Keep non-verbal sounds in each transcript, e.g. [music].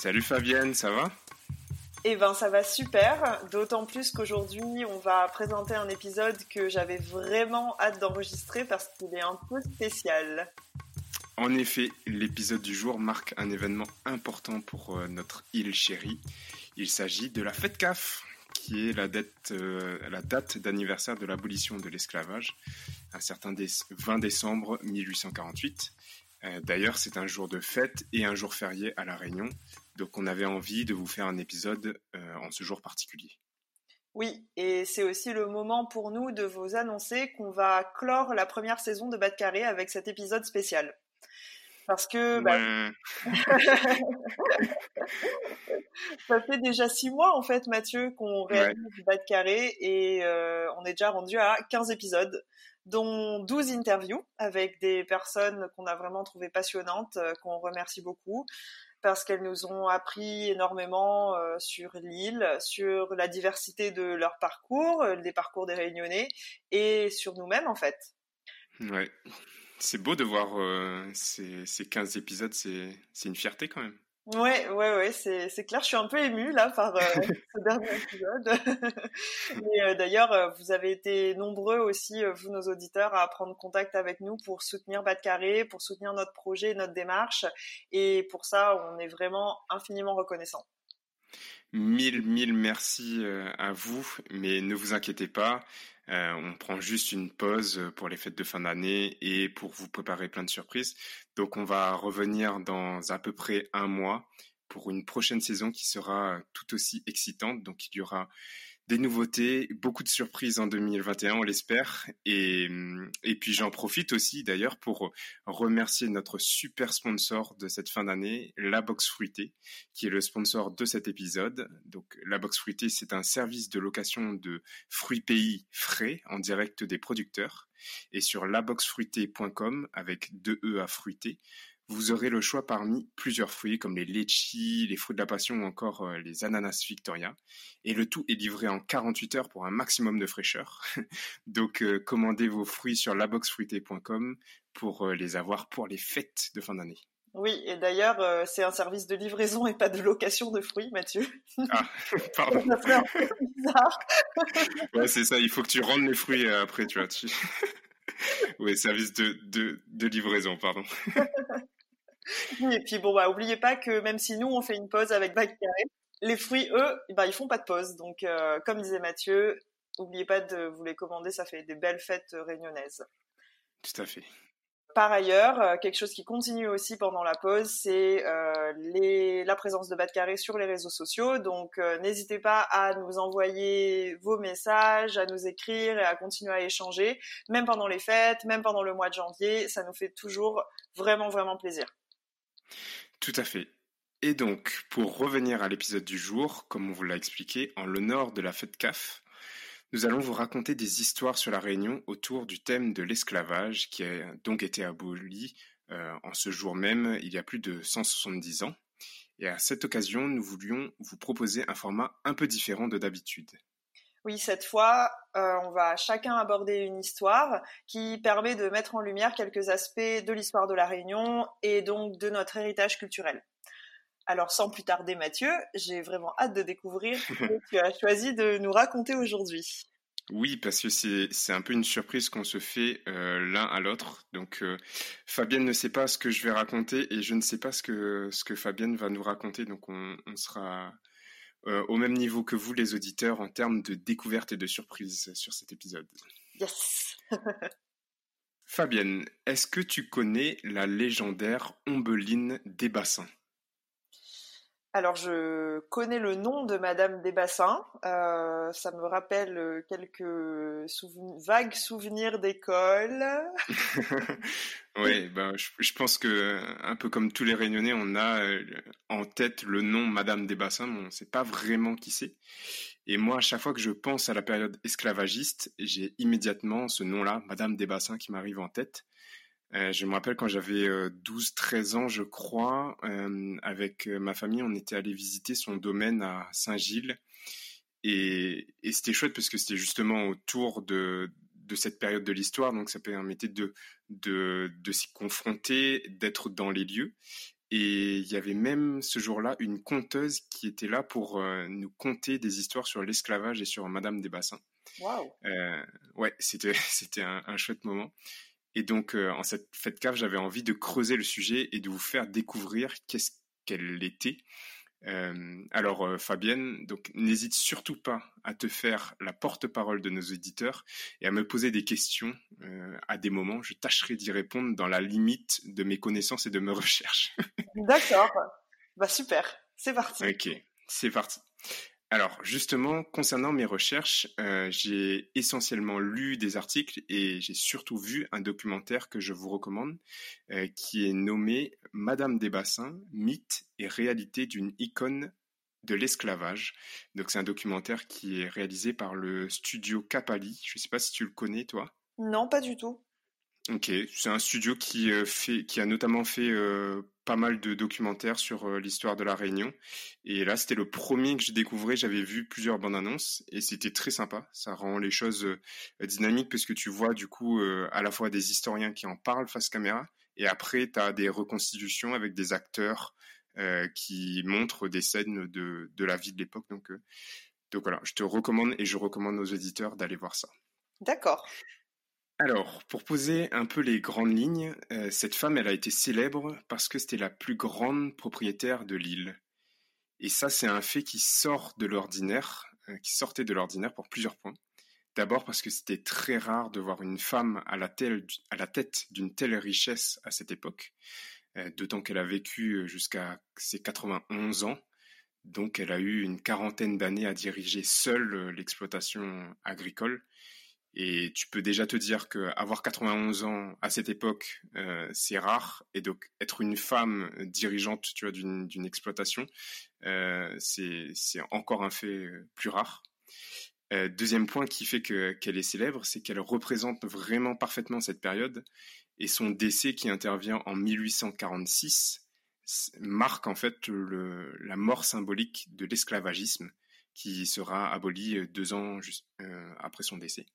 Salut Fabienne, ça va? Eh ben ça va super, d'autant plus qu'aujourd'hui on va présenter un épisode que j'avais vraiment hâte d'enregistrer parce qu'il est un peu spécial. En effet, l'épisode du jour marque un événement important pour euh, notre île chérie. Il s'agit de la fête CAF, qui est la date, euh, la date d'anniversaire de l'abolition de l'esclavage, un certain 20 décembre 1848. Euh, D'ailleurs, c'est un jour de fête et un jour férié à La Réunion, donc on avait envie de vous faire un épisode euh, en ce jour particulier. Oui, et c'est aussi le moment pour nous de vous annoncer qu'on va clore la première saison de Bas de Carré avec cet épisode spécial. Parce que bah, Ouais. [laughs] ça fait déjà six mois en fait, Mathieu, qu'on réalise Bas de Carré et euh, on est déjà rendu à 15 épisodes, dont 12 interviews avec des personnes qu'on a vraiment trouvées passionnantes, euh, qu'on remercie beaucoup parce qu'elles nous ont appris énormément euh, sur l'île, sur la diversité de leur parcours, euh, des parcours des Réunionnais et sur nous-mêmes en fait. Ouais. C'est beau de voir euh, ces, ces 15 épisodes, c'est c'est une fierté quand même. Ouais, ouais, ouais, c'est, c'est clair. Je suis un peu émue là par euh, [laughs] ce dernier épisode. [laughs] Et euh, d'ailleurs, euh, vous avez été nombreux aussi, vous nos auditeurs, à prendre contact avec nous pour soutenir Bas de Carré, pour soutenir notre projet, notre démarche. Et pour ça, on est vraiment infiniment reconnaissants. Mille, mille merci à vous, mais ne vous inquiétez pas, euh, on prend juste une pause pour les fêtes de fin d'année et pour vous préparer plein de surprises. Donc on va revenir dans à peu près un mois pour une prochaine saison qui sera tout aussi excitante. Donc il y aura des nouveautés, beaucoup de surprises en 2021, on l'espère. Et, puis j'en profite aussi d'ailleurs pour remercier notre super sponsor de cette fin d'année, La Box Fruitée, qui est le sponsor de cet épisode. Donc La Box Fruitée, c'est un service de location de fruits pays frais en direct des producteurs. Et sur laboxfruité.com, avec deux E à fruiter, vous aurez le choix parmi plusieurs fruits comme les litchis, les fruits de la passion ou encore euh, les ananas Victoria. Et le tout est livré en 48 heures pour un maximum de fraîcheur. [laughs] Donc euh, commandez vos fruits sur laboxfruité.com pour euh, les avoir pour les fêtes de fin d'année. Oui, et d'ailleurs, euh, c'est un service de livraison et pas de location de fruits, Mathieu. Ah, [laughs] pardon. Ça fait un peu bizarre. [laughs] Ouais, c'est ça, il faut que tu rendes les fruits après, tu vois. Tu... ouais, service de, de, de livraison, pardon. [laughs] Et puis bon, bah, oubliez pas que même si nous on fait une pause avec Bac Carré, les fruits, eux, bah, ils font pas de pause. Donc, euh, comme disait Mathieu, oubliez pas de vous les commander, ça fait des belles fêtes réunionnaises. Tout à fait. Par ailleurs, euh, quelque chose qui continue aussi pendant la pause, c'est euh, les, la présence de de Carré sur les réseaux sociaux. Donc, euh, n'hésitez pas à nous envoyer vos messages, à nous écrire et à continuer à échanger, même pendant les fêtes, même pendant le mois de janvier. Ça nous fait toujours vraiment, vraiment plaisir. Tout à fait. Et donc, pour revenir à l'épisode du jour, comme on vous l'a expliqué, en l'honneur de la fête CAF, nous allons vous raconter des histoires sur la Réunion autour du thème de l'esclavage qui a donc été aboli euh, en ce jour même, il y a plus de 170 ans. Et à cette occasion, nous voulions vous proposer un format un peu différent de d'habitude. Oui, cette fois, euh, on va chacun aborder une histoire qui permet de mettre en lumière quelques aspects de l'histoire de la Réunion et donc de notre héritage culturel. Alors, sans plus tarder, Mathieu, j'ai vraiment hâte de découvrir ce que [laughs] tu as choisi de nous raconter aujourd'hui. Oui, parce que c'est c'est un peu une surprise qu'on se fait euh, l'un à l'autre. Donc, euh, Fabienne ne sait pas ce que je vais raconter et je ne sais pas ce que, ce que Fabienne va nous raconter. Donc, on, on sera euh, au même niveau que vous, les auditeurs, en termes de découverte et de surprise sur cet épisode. Yes. [laughs] Fabienne, est-ce que tu connais la légendaire Ombeline des bassins? Alors, je connais le nom de Madame Desbassins. Euh, ça me rappelle euh, quelques vagues souvenirs d'école. [laughs] oui, ben, je, pense que un peu comme tous les Réunionnais, on a euh, en tête le nom Madame Desbassins, mais on ne sait pas vraiment qui c'est. Et moi, à chaque fois que je pense à la période esclavagiste, j'ai immédiatement ce nom-là, Madame Desbassins, qui m'arrive en tête. Euh, je me rappelle quand j'avais 12-13 euh, ans, je crois, euh, avec ma famille, on était allé visiter son domaine à Saint-Gilles. Et, et c'était chouette parce que c'était justement autour de, de cette période de l'histoire, donc ça permettait de, de, de s'y confronter, d'être dans les lieux. Et il y avait même ce jour-là une conteuse qui était là pour nous conter des histoires sur l'esclavage et sur Madame des Bassins. Wow. Euh, ouais, c'était [laughs] c'était un, un, chouette moment. Et donc, euh, en cette fête cave, j'avais envie de creuser le sujet et de vous faire découvrir qu'est-ce qu'elle était. Euh, alors, euh, Fabienne, donc n'hésite surtout pas à te faire la porte-parole de nos éditeurs et à me poser des questions à des moments. Je tâcherai d'y répondre dans la limite de mes connaissances et de mes recherches. [laughs] D'accord. Bah super. C'est parti. Ok, c'est parti. Alors justement, concernant mes recherches, euh, j'ai essentiellement lu des articles et j'ai surtout vu un documentaire que je vous recommande, euh, qui est nommé Madame des Bassins, mythe et réalité d'une icône de l'esclavage. Donc c'est un documentaire qui est réalisé par le studio Capali. Je ne sais pas si tu le connais, toi. Non, pas du tout. Ok, c'est un studio qui, euh, fait, qui a notamment fait pas mal de documentaires sur euh, l'histoire de la Réunion. Et là, c'était le premier que j'ai découvert. J'avais vu plusieurs bandes annonces et c'était très sympa. Ça rend les choses dynamiques parce que tu vois du coup à la fois des historiens qui en parlent face caméra et après, tu as des reconstitutions avec des acteurs qui montrent des scènes de, de la vie de l'époque. Donc, donc voilà, je te recommande et je recommande aux éditeurs d'aller voir ça. D'accord. Alors, pour poser un peu les grandes lignes, euh, cette femme, elle a été célèbre parce que c'était la plus grande propriétaire de l'île. Et ça, c'est un fait qui sort de l'ordinaire, euh, qui sortait de l'ordinaire pour plusieurs points. D'abord parce que c'était très rare de voir une femme à la, tête d'une telle richesse à cette époque, euh, d'autant qu'elle a vécu jusqu'à ses 91 ans. Donc elle a eu une quarantaine d'années à diriger seule l'exploitation agricole et tu peux déjà te dire que avoir 91 ans à cette époque, euh, c'est rare. Et donc être une femme dirigeante, tu vois, d'une exploitation, euh, c'est encore un fait euh, plus rare. Deuxième point qui fait que qu'elle est célèbre, c'est qu'elle représente vraiment parfaitement cette période. Et son décès qui intervient en 1846 marque en fait la mort symbolique de l'esclavagisme qui sera aboli deux ans après son décès.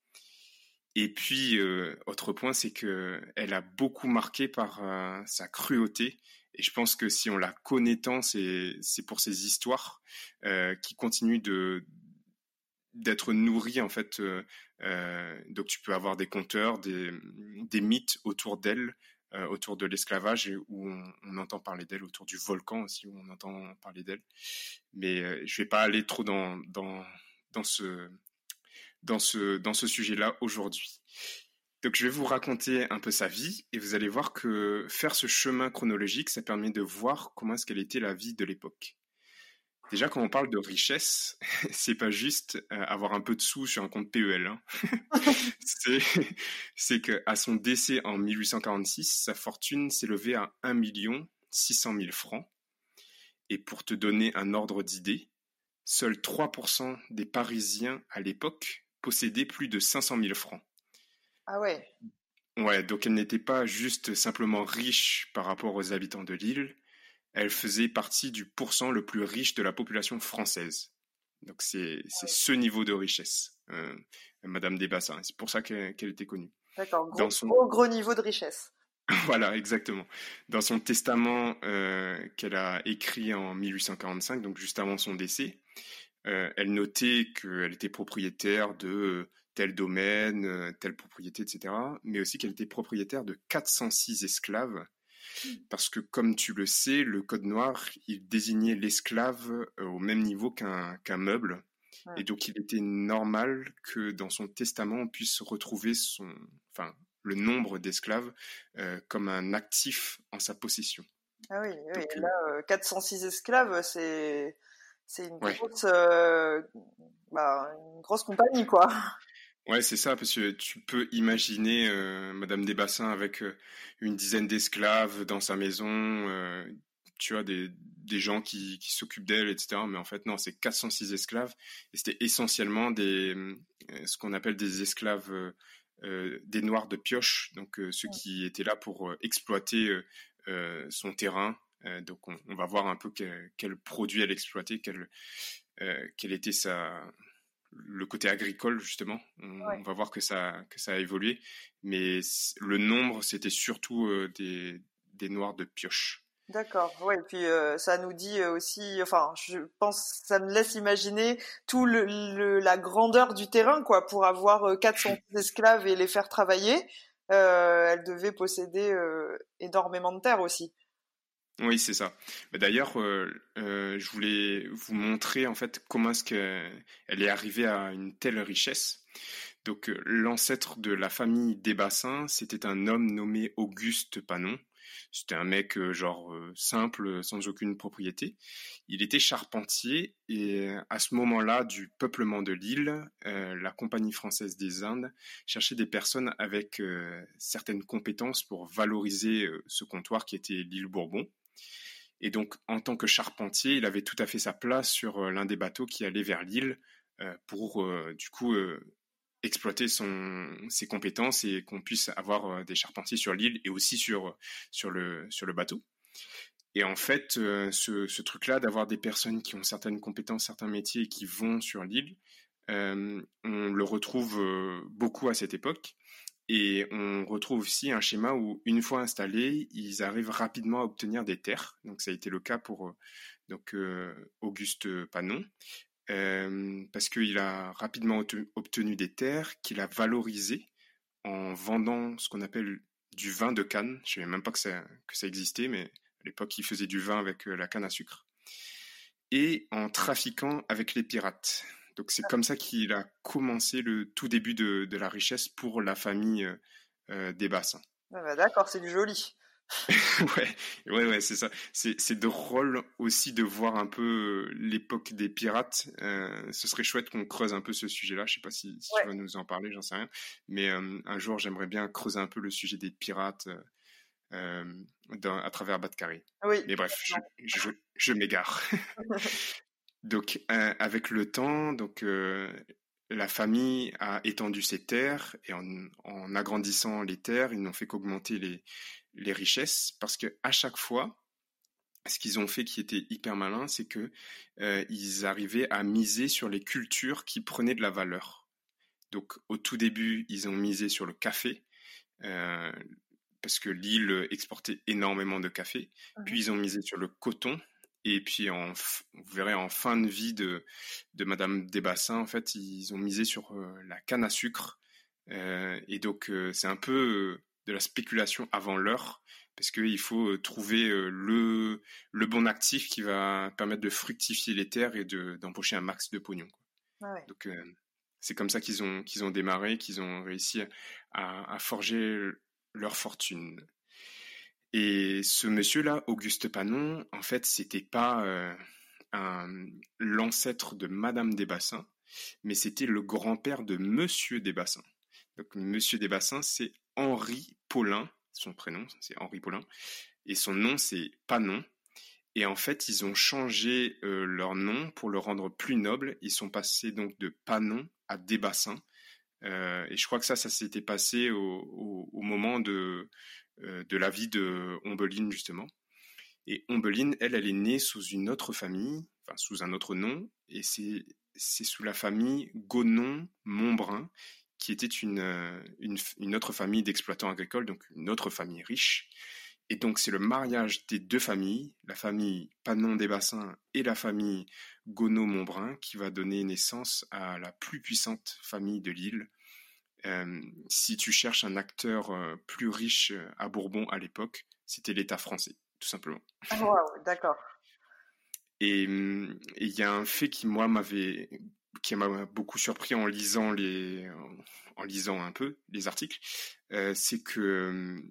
Et puis, autre point, c'est que elle a beaucoup marqué par sa cruauté. Et je pense que si on la connaît tant, c'est pour ses histoires qui continuent d'être nourries en fait. donc, tu peux avoir des conteurs, des mythes autour d'elle, autour de l'esclavage, où on, entend parler d'elle, autour du volcan aussi, où on entend parler d'elle. Mais je vais pas aller trop dans dans dans ce dans ce, dans ce sujet-là aujourd'hui. Donc je vais vous raconter un peu sa vie et vous allez voir que faire ce chemin chronologique, ça permet de voir comment est-ce qu'elle était la vie de l'époque. Déjà, quand on parle de richesse, [laughs] c'est pas juste euh, avoir un peu de sous sur un compte PEL. Hein. [laughs] [laughs] c'est qu'à son décès en 1846, sa fortune s'élevait à 1 600 000 francs. Et pour te donner un ordre d'idée, seuls 3% des Parisiens à l'époque possédait plus de 500 000 francs. Ah ouais. Ouais, donc elle n'était pas juste simplement riche par rapport aux habitants de l'île, elle faisait partie du pourcent le plus riche de la population française. Donc c'est ce niveau de richesse, euh, Madame Desbassins. C'est pour ça qu'elle était connue. D'accord, gros, gros, gros niveau de richesse. [laughs] voilà, exactement. Dans son testament euh, qu'elle a écrit en 1845, donc juste avant son décès, euh, elle notait qu'elle était propriétaire de tel domaine, euh, telle propriété, etc. Mais aussi qu'elle était propriétaire de 406 esclaves. Mmh. Parce que, comme tu le sais, le Code noir, il désignait l'esclave au même niveau qu'un meuble. Et donc, il était normal que dans son testament, on puisse retrouver son, enfin, le nombre d'esclaves comme un actif en sa possession. Ah oui, oui. là, 406 esclaves, c'est c'est une, grosse, bah, une grosse compagnie, quoi. Ouais, c'est ça, parce que tu peux imaginer Madame Desbassins avec une dizaine d'esclaves dans sa maison, tu vois, des, des gens qui, qui s'occupent d'elle, etc. Mais en fait, non, c'est 406 esclaves. Et c'était essentiellement des, ce qu'on appelle des esclaves, des noirs de pioche, donc ceux qui étaient là pour exploiter son terrain. donc, on, va voir un peu quel, quel produit elle exploitait, quel, quel était sa, le côté agricole justement. On, va voir que ça, que ça a évolué, mais le nombre c'était surtout euh, des, des noirs de pioche. D'accord, ouais, et puis euh, ça nous dit euh, aussi, enfin, je pense, ça me laisse imaginer tout le, la grandeur du terrain, quoi, pour avoir 400 [laughs] esclaves et les faire travailler. elle devait posséder énormément de terre aussi. Oui, c'est ça. D'ailleurs, euh, euh, je voulais vous montrer en fait comment est-ce qu'elle est arrivée à une telle richesse. Donc, euh, l'ancêtre de la famille des Bassins, c'était un homme nommé Auguste Panon. C'était un mec genre simple, sans aucune propriété. Il était charpentier et à ce moment-là du peuplement de l'île, la Compagnie française des Indes cherchait des personnes avec certaines compétences pour valoriser ce comptoir qui était l'île Bourbon. Et donc, en tant que charpentier, il avait tout à fait sa place sur euh, l'un des bateaux qui allait vers l'île euh, pour, euh, du coup, exploiter ses compétences et qu'on puisse avoir des charpentiers sur l'île et aussi sur, le, bateau. Et en fait, ce, ce truc-là, d'avoir des personnes qui ont certaines compétences, certains métiers et qui vont sur l'île, on le retrouve beaucoup à cette époque. Et on retrouve aussi un schéma où, une fois installés, ils arrivent rapidement à obtenir des terres. Donc, ça a été le cas pour euh, euh, Auguste Panon, euh, parce qu'il a rapidement obtenu des terres qu'il a valorisées en vendant ce qu'on appelle du vin de canne. Je ne savais même pas que ça existait, mais à l'époque, il faisait du vin avec la canne à sucre. Et en trafiquant avec les pirates. Donc c'est comme ça qu'il a commencé le tout début de, la richesse pour la famille euh, euh, des Bassins. Ah bah d'accord, c'est du joli. [laughs] ouais, ouais, ouais, c'est ça. C'est drôle aussi de voir un peu euh, l'époque des pirates. ce serait chouette qu'on creuse un peu ce sujet-là. Je sais pas si, tu vas nous en parler, j'en sais rien. Mais un jour, j'aimerais bien creuser un peu le sujet des pirates à travers Batcarré. Oui. Mais bref, je, je m'égare. [laughs] Donc, euh, avec le temps, donc euh, la famille a étendu ses terres et en, agrandissant les terres, ils n'ont fait qu'augmenter les, les richesses parce que à chaque fois, ce qu'ils ont fait qui était hyper malin, c'est que euh, ils arrivaient à miser sur les cultures qui prenaient de la valeur. Donc, au tout début, ils ont misé sur le café. parce que l'île exportait énormément de café. Puis ils ont misé sur le coton, et puis, en, vous verrez, en fin de vie de, de Madame Desbassins, en fait, ils ont misé sur euh, la canne à sucre. Euh, et donc, euh, c'est un peu de la spéculation avant l'heure, parce qu'il faut trouver le, le bon actif qui va permettre de fructifier les terres et d'empocher un max de pognon. Ah donc, c'est comme ça qu'ils ont, qu'ils ont démarré, qu'ils ont réussi à, à forger leur fortune. Et ce monsieur-là, Auguste Panon, en fait, c'était pas euh, l'ancêtre de Madame Desbassins, mais c'était le grand-père de Monsieur Desbassins. Donc, Monsieur Desbassins, c'est Henri Paulin, son prénom, c'est Henri Paulin, et son nom, c'est Panon. Et en fait, ils ont changé euh, leur nom pour le rendre plus noble. Ils sont passés donc de Panon à Desbassins. Euh, et je crois que ça, ça s'était passé au, moment de, de la vie de Ombeline, justement. Et Ombeline, elle, elle est née sous une autre famille, enfin sous un autre nom, et c'est sous la famille Gonon-Montbrun, qui était une, euh, une autre famille d'exploitants agricoles, donc une autre famille riche. Et donc c'est le mariage des deux familles, la famille Panon des Bassins et la famille Gonod-Montbrun, qui va donner naissance à la plus puissante famille de l'île, euh, si tu cherches un acteur euh, plus riche euh, à Bourbon à l'époque, c'était l'État français, tout simplement. Ah, d'accord. Et il y a un fait qui moi m'avait qui m'a beaucoup surpris en lisant les en lisant un peu les articles, c'est que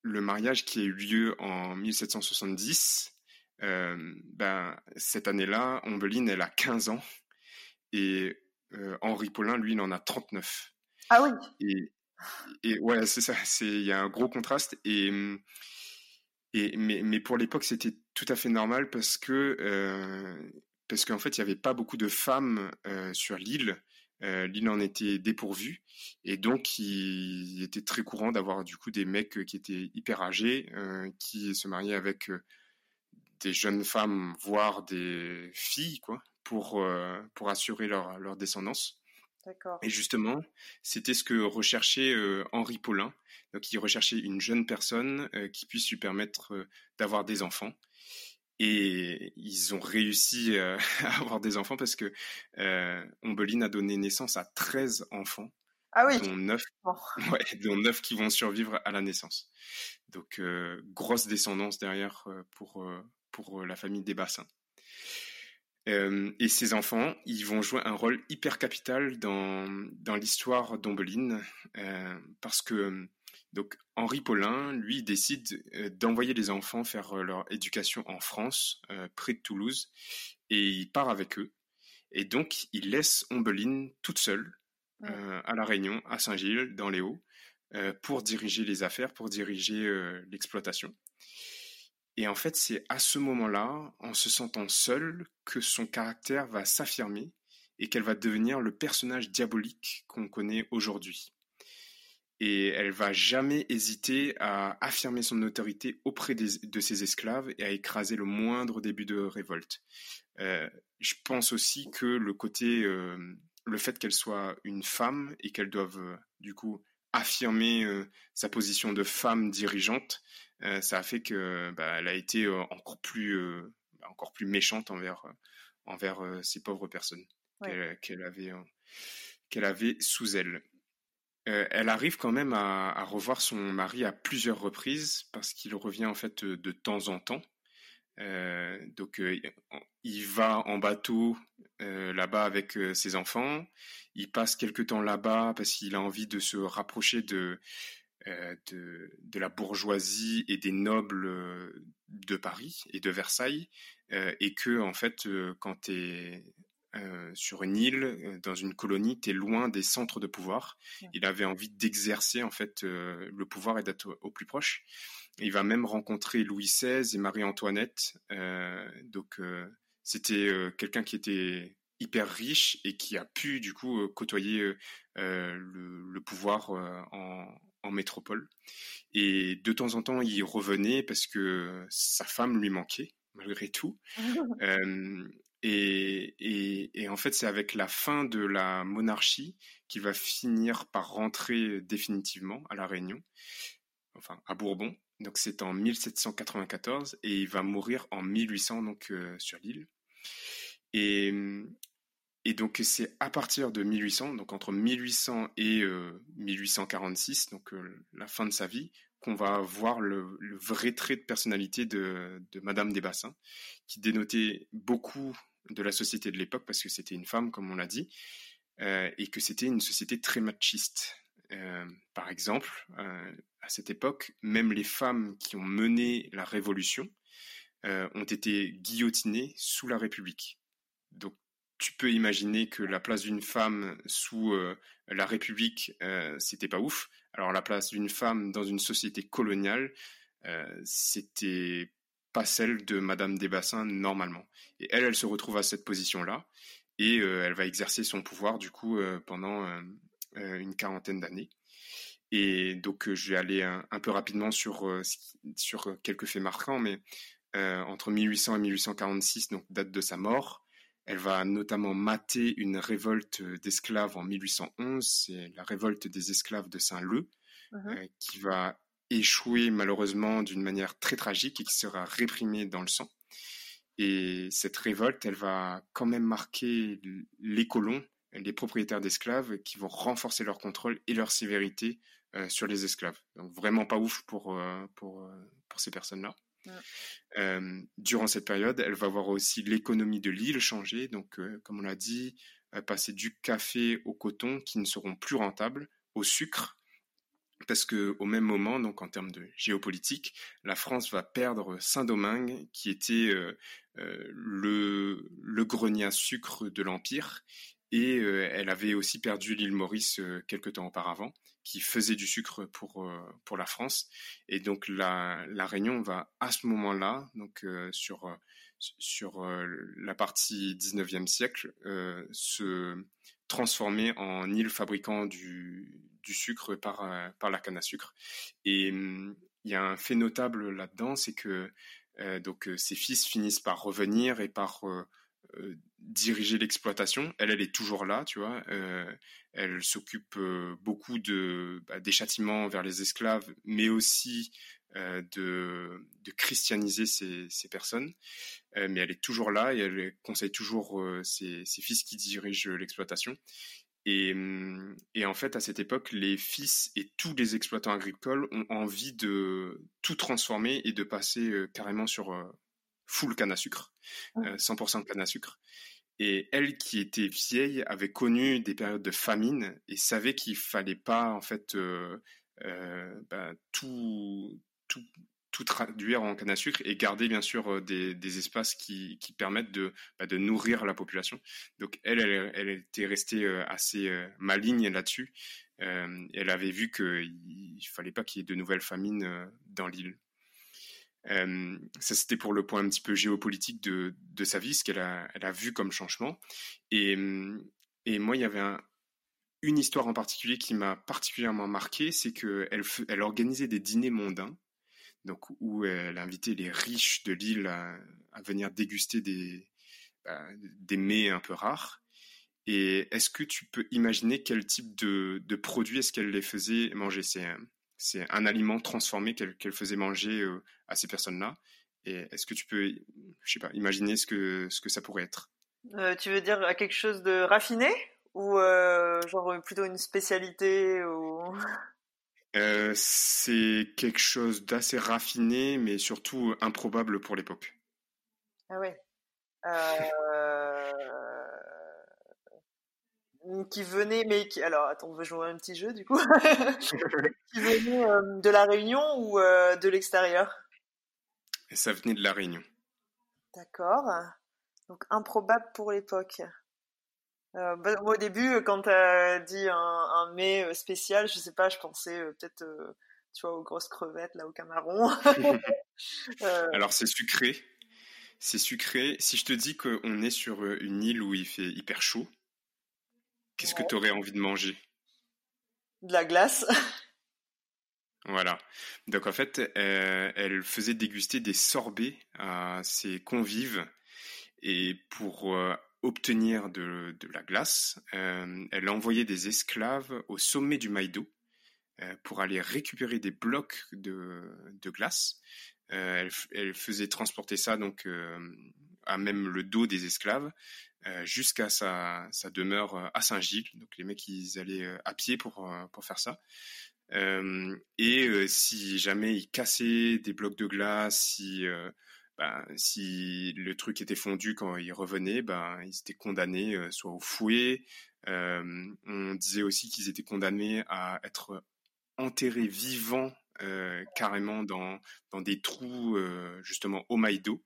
le mariage qui a eu lieu en 1770, ben, cette année-là, Ombeline, elle a 15 ans et Henri Paulin, lui, il en a 39. Ah oui. Et, et ouais, c'est ça. Il y a un gros contraste. Et, et mais, mais pour l'époque, c'était tout à fait normal parce que parce qu'en fait, il n'y avait pas beaucoup de femmes sur l'île. l'île en était dépourvue et donc il, était très courant d'avoir du coup des mecs qui étaient hyper âgés, qui se mariaient avec des jeunes femmes, voire des filles, quoi, pour, pour assurer leur, leur descendance. Et justement, c'était ce que recherchait Henri Paulin. Donc, il recherchait une jeune personne qui puisse lui permettre d'avoir des enfants. Et ils ont réussi [laughs] à avoir des enfants parce que Ombeline a donné naissance à 13 enfants. Ah oui. Dont 9, [laughs] [laughs] ouais, dont 9 qui vont survivre à la naissance. Donc, grosse descendance derrière pour, pour la famille des bassins. Euh, et ces enfants, ils vont jouer un rôle hyper capital dans, dans l'histoire d'Ombeline, euh, parce que donc Henri Paulin, lui, décide euh, d'envoyer les enfants faire leur éducation en France, près de Toulouse, et il part avec eux. Et donc, il laisse Ombeline toute seule à La Réunion, à Saint-Gilles, dans les Hauts, pour diriger les affaires, pour diriger l'exploitation. Et en fait, c'est à ce moment-là, en se sentant seule, que son caractère va s'affirmer et qu'elle va devenir le personnage diabolique qu'on connaît aujourd'hui. Et elle va jamais hésiter à affirmer son autorité auprès de ses esclaves et à écraser le moindre début de révolte. Euh, je pense aussi que le côté, euh, le fait qu'elle soit une femme et qu'elle doive euh, du coup affirmer sa position de femme dirigeante, euh, ça a fait que bah, elle a été euh, encore plus euh, encore plus méchante envers envers ces pauvres personnes qu'elle avait qu'elle avait sous elle. elle arrive quand même à, revoir son mari à plusieurs reprises parce qu'il revient en fait de temps en temps. Donc il va en bateau là-bas avec ses enfants. Il passe quelque temps là-bas parce qu'il a envie de se rapprocher de euh, de, la bourgeoisie et des nobles euh, de Paris et de Versailles, euh, et que en fait, quand tu sur une île, dans une colonie, tu es loin des centres de pouvoir. Il avait envie d'exercer en fait le pouvoir et d'être au plus proche. Il va même rencontrer Louis XVI et Marie-Antoinette. donc c'était quelqu'un qui était hyper riche et qui a pu du coup côtoyer le, le, pouvoir en, en métropole. Et de temps en temps, il revenait parce que sa femme lui manquait, malgré tout. [laughs] euh, et, en fait, c'est avec la fin de la monarchie qu'il va finir par rentrer définitivement à La Réunion, enfin à Bourbon. Donc c'est en 1794 et il va mourir en 1800 donc euh, sur l'île. Et et donc c'est à partir de 1800, donc entre 1800 et 1846, euh, donc euh, la fin de sa vie, qu'on va voir le, vrai trait de personnalité de, de Madame des Bassins, qui dénotait beaucoup de la société de l'époque parce que c'était une femme, comme on l'a dit, euh, et que c'était une société très machiste. par exemple, à cette époque, même les femmes qui ont mené la Révolution ont été guillotinées sous la République. Donc tu peux imaginer que la place d'une femme sous euh, la République, euh, c'était pas ouf. Alors la place d'une femme dans une société coloniale, euh, c'était pas celle de Madame des Bassins normalement. Et elle, elle se retrouve à cette position-là et elle va exercer son pouvoir du coup pendant une quarantaine d'années. Et donc je vais aller un, un peu rapidement sur sur quelques faits marquants, mais entre 1800 et 1846, donc date de sa mort, elle va notamment mater une révolte d'esclaves en 1811, c'est la révolte des esclaves de Saint-Leu, euh, qui va échouer malheureusement d'une manière très tragique et qui sera réprimée dans le sang. Et cette révolte, elle va quand même marquer les colons, les propriétaires d'esclaves, qui vont renforcer leur contrôle et leur sévérité euh, sur les esclaves. Donc vraiment pas ouf pour, euh, pour, pour ces personnes-là. Euh, durant cette période, elle va voir aussi l'économie de l'île changer. Donc, euh, comme on l'a dit, euh, passer du café au coton qui ne seront plus rentables, au sucre. Parce que au même moment, donc en termes de géopolitique, la France va perdre Saint-Domingue, qui était euh, euh, le, grenier à sucre de l'Empire, et euh, elle avait aussi perdu l'île Maurice quelque temps auparavant, qui faisait du sucre pour pour la France, et donc la, la Réunion va à ce moment-là, donc sur sur la partie 19e siècle, se transformer en île fabricant du, du sucre par, euh, par la canne à sucre. Et hum, il y a un fait notable là-dedans, c'est que euh, donc euh, ses fils finissent par revenir et par diriger l'exploitation. Elle, elle est toujours là, tu vois. elle s'occupe beaucoup de, bah, des châtiments vers les esclaves, mais aussi de, de, christianiser ces, ces personnes. mais elle est toujours là et elle conseille toujours ses, ses, fils qui dirigent l'exploitation. Et, et, en fait, à cette époque, les fils et tous les exploitants agricoles ont envie de tout transformer et de passer euh, carrément sur euh, full canne à sucre, 100% euh, canne à sucre. Et elle, qui était vieille, avait connu des périodes de famine et savait qu'il fallait pas en fait bah, tout, tout, tout traduire en canne à sucre et garder bien sûr euh, des, des espaces qui, qui permettent de, bah, de nourrir la population. Donc elle, elle, était restée euh, assez euh, maligne là-dessus. Elle avait vu qu'il ne fallait pas qu'il y ait de nouvelles famines dans l'île. Ça, c'était pour le point un petit peu géopolitique de, de sa vie, ce qu'elle a, elle a vu comme changement. Et, et moi, il y avait un, une histoire en particulier qui m'a particulièrement marqué, c'est qu'elle elle organisait des dîners mondains donc où elle invitait les riches de l'île à, venir déguster des, bah, des mets un peu rares. Et est-ce que tu peux imaginer quel type de, de produit est-ce qu'elle les faisait manger? C'est un, aliment transformé qu'elle, faisait manger euh, à ces personnes-là. Et est-ce que tu peux, je sais pas, imaginer ce que, ce que ça pourrait être? Euh, Tu veux dire quelque chose de raffiné? Ou euh, genre plutôt une spécialité ou... [laughs] Euh, c'est quelque chose d'assez raffiné, mais surtout improbable pour l'époque. Ah ouais. Euh... Qui venait, mais qui... alors attends, on veut jouer un petit jeu du coup. [laughs] qui venait euh, de la Réunion ou de l'extérieur? Ça venait de la Réunion. D'accord. Donc improbable pour l'époque. Euh, bah, au début, quand tu as dit un, un, mets euh, spécial, je sais pas, je pensais euh, peut-être, euh, tu vois, aux grosses crevettes, là, au Cameroun. [laughs] [laughs] Alors, c'est sucré. C'est sucré. Si je te dis qu'on est sur une île où il fait hyper chaud, qu'est-ce que tu aurais envie de manger? De la glace. [laughs] Voilà. Donc en fait, elle faisait déguster des sorbets à ses convives et pour obtenir de, la glace, euh, elle envoyait des esclaves au sommet du Maïdo euh, pour aller récupérer des blocs de, glace. Euh, elle, faisait transporter ça donc à même le dos des esclaves jusqu'à sa, sa, demeure à Saint-Gilles. Donc les mecs ils allaient à pied pour pour faire ça. et si jamais ils cassaient des blocs de glace, si ben, si le truc était fondu quand ils revenaient, ben, ils étaient condamnés euh, soit au fouet. Euh, on disait aussi qu'ils étaient condamnés à être enterrés vivants euh, carrément dans, dans des trous justement au maïdo.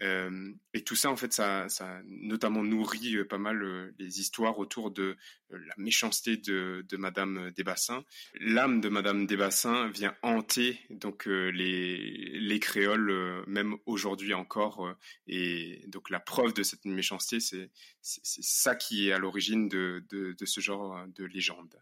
Et tout ça, en fait, ça, notamment nourrit pas mal les histoires autour de la méchanceté de, de Madame Desbassins. L'âme de Madame Desbassins vient hanter donc les, les créoles, même aujourd'hui encore. et donc la preuve de cette méchanceté, c'est ça qui est à l'origine de ce genre de légende.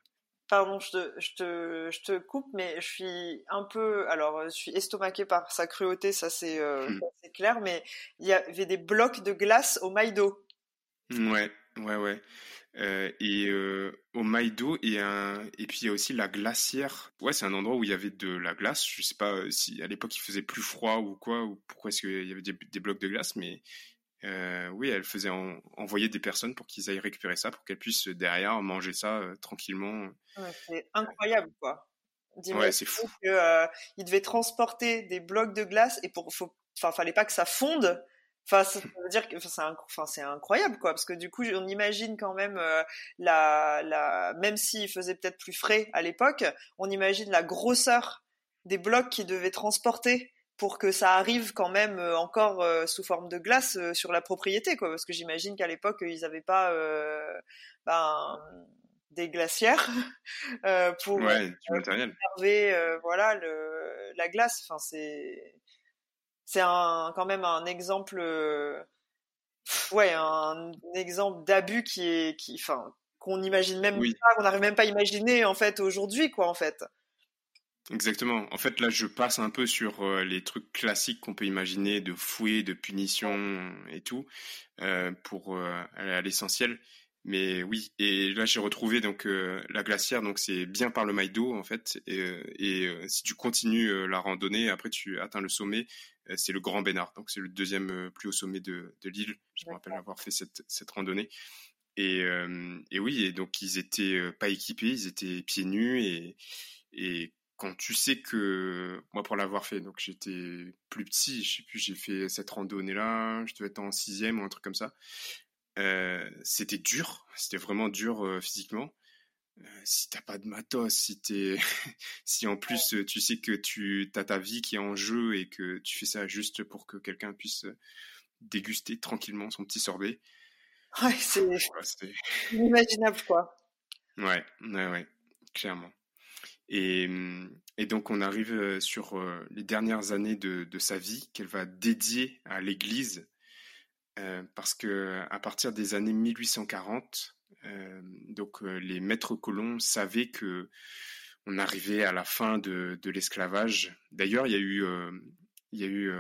Pardon, je te, je, te, je te, coupe, mais je suis un peu. Alors, je suis estomaquée par sa cruauté, ça c'est euh, hmm. clair, mais il y avait des blocs de glace au Maïdo. Ouais, ouais, ouais. Euh, et euh, au Maïdo, et, un, et puis il y a aussi la glacière. Ouais, c'est un endroit où il y avait de la glace. Je sais pas si à l'époque il faisait plus froid ou quoi, ou pourquoi est-ce qu'il y avait des, des, blocs de glace, mais euh, oui, elle faisait envoyer des personnes pour qu'ils aillent récupérer ça, pour qu'elles puissent derrière manger ça euh, tranquillement. c'est incroyable, quoi. Ouais, c'est fou. Que, euh, il devait transporter des blocs de glace et pour, faut, enfin, fallait pas que ça fonde? Enfin, ça veut dire que c'est enfin, c'est incroyable quoi, parce que du coup, on imagine quand même euh, la, la, même s'il faisait peut-être plus frais à l'époque, on imagine la grosseur des blocs qui devaient transporter pour que ça arrive quand même euh, encore euh, sous forme de glace sur la propriété quoi, parce que j'imagine qu'à l'époque ils n'avaient pas ben, des glacières [laughs] pour ouais, conserver voilà le, la glace. Enfin, c'est c'est un, quand même un exemple, euh, ouais, un exemple d'abus qui est, qui, enfin, qu'on n'imagine même pas, qu'on n'arrive même pas à imaginer en fait aujourd'hui, quoi, en fait. Exactement. En fait, là, je passe un peu sur euh, les trucs classiques qu'on peut imaginer de fouet, de punition et tout, euh, pour aller à l'essentiel. Mais oui, et là j'ai retrouvé donc euh, la glacière, donc c'est bien par le Maïdo en fait. Et, euh, et euh, si tu continues la randonnée, après tu atteins le sommet, c'est le Grand Bénard, donc c'est le deuxième plus haut sommet de, de l'île. Je me rappelle avoir fait cette, cette randonnée. Et, et, oui, et donc ils étaient pas équipés, ils étaient pieds nus et, et quand tu sais que moi pour l'avoir fait, donc j'étais plus petit, je sais plus, j'ai fait cette randonnée là, je devais être en sixième ou un truc comme ça. Euh, c'était dur, c'était vraiment dur euh, physiquement. Euh, si t'as pas de matos, si t'es, [laughs] si en plus tu sais que tu as ta vie qui est en jeu et que tu fais ça juste pour que quelqu'un puisse déguster tranquillement son petit sorbet. Ouais, c'est inimaginable quoi. Ouais, ouais, ouais, clairement. Et, et, donc on arrive sur les dernières années de, de sa vie qu'elle va dédier à l'Église euh, parce que à partir des années 1840, euh, donc euh, les maîtres colons savaient que on arrivait à la fin de, de l'esclavage. D'ailleurs, il y a eu, il y a eu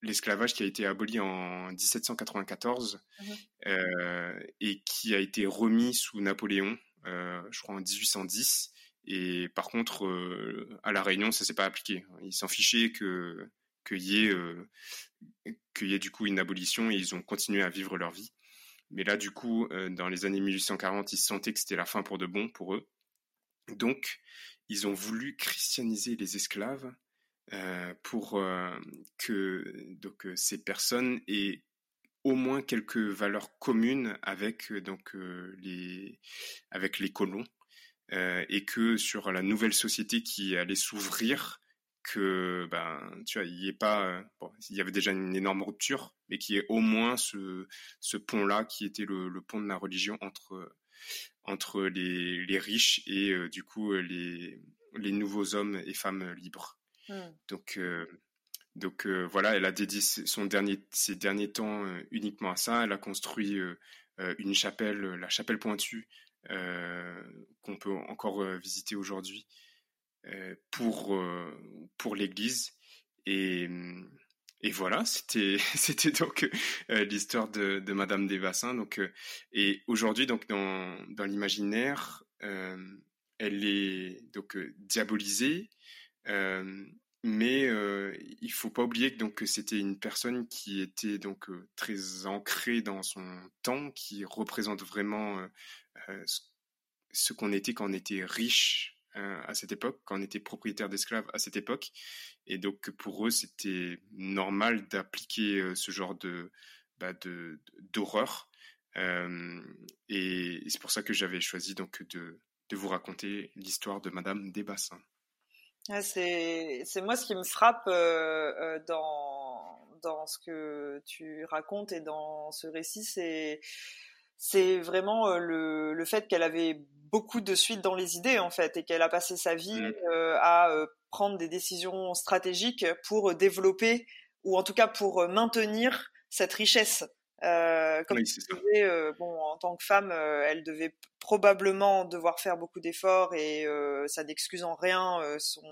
l'esclavage qui a été aboli en 1794 mmh et qui a été remis sous Napoléon, je crois en 1810. Et par contre, à la Réunion, ça s'est pas appliqué. Ils s'en fichaient qu'il y ait qu'il y ait du coup une abolition et ils ont continué à vivre leur vie. Mais là, du coup, euh, dans les années 1840, ils sentaient que c'était la fin pour de bon pour eux. Donc, ils ont voulu christianiser les esclaves euh, pour euh, que donc, ces personnes aient au moins quelques valeurs communes avec, donc, les, avec les colons et que sur la nouvelle société qui allait s'ouvrir, que ben tu vois il y ait pas euh, bon, il y avait déjà une énorme rupture mais qu'il y ait au moins ce, ce pont là qui était le, le, pont de la religion entre entre les, les riches et euh, du coup les les nouveaux hommes et femmes libres mmh. donc euh, donc voilà elle a dédié son dernier ses derniers temps uniquement à ça elle a construit une chapelle la chapelle pointue qu'on peut encore visiter aujourd'hui euh, pour, euh, pour l'Église. Et, et voilà, c'était [laughs] donc euh, l'histoire de, de Madame des Bassins. Donc, et aujourd'hui, donc dans, dans l'imaginaire, elle est donc diabolisée, mais il faut pas oublier que donc c'était une personne qui était donc très ancrée dans son temps, qui représente vraiment ce qu'on était quand on était riche euh, à cette époque, quand on était propriétaire d'esclaves à cette époque. Et donc pour eux, c'était normal d'appliquer euh, ce genre de bah, d'horreur. Euh, et c'est pour ça que j'avais choisi donc de, de vous raconter l'histoire de Madame Desbassins. Ah, c'est moi ce qui me frappe dans, dans ce que tu racontes et dans ce récit, c'est c'est vraiment le, le fait qu'elle avait beaucoup de suite dans les idées en fait et qu'elle a passé sa vie mmh. euh, à euh, prendre des décisions stratégiques pour développer ou en tout cas pour maintenir cette richesse. Euh, comme tu disais, bon, en tant que femme, elle devait probablement devoir faire beaucoup d'efforts et ça n'excuse en rien son,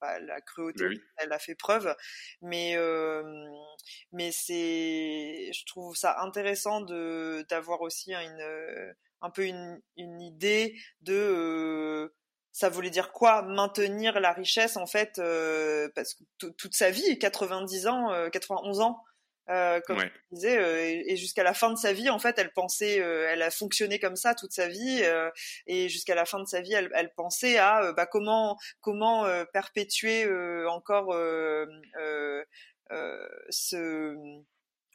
bah, la cruauté elle a fait preuve. Mais mais c'est je trouve ça intéressant de d'avoir aussi une un peu une, une idée de euh, ça voulait dire quoi maintenir la richesse en fait euh, parce que toute sa vie 90 ans 91 euh, comme je disais et, jusqu'à la fin de sa vie en fait elle pensait elle a fonctionné comme ça toute sa vie et jusqu'à la fin de sa vie elle, elle pensait à bah, comment comment perpétuer encore ce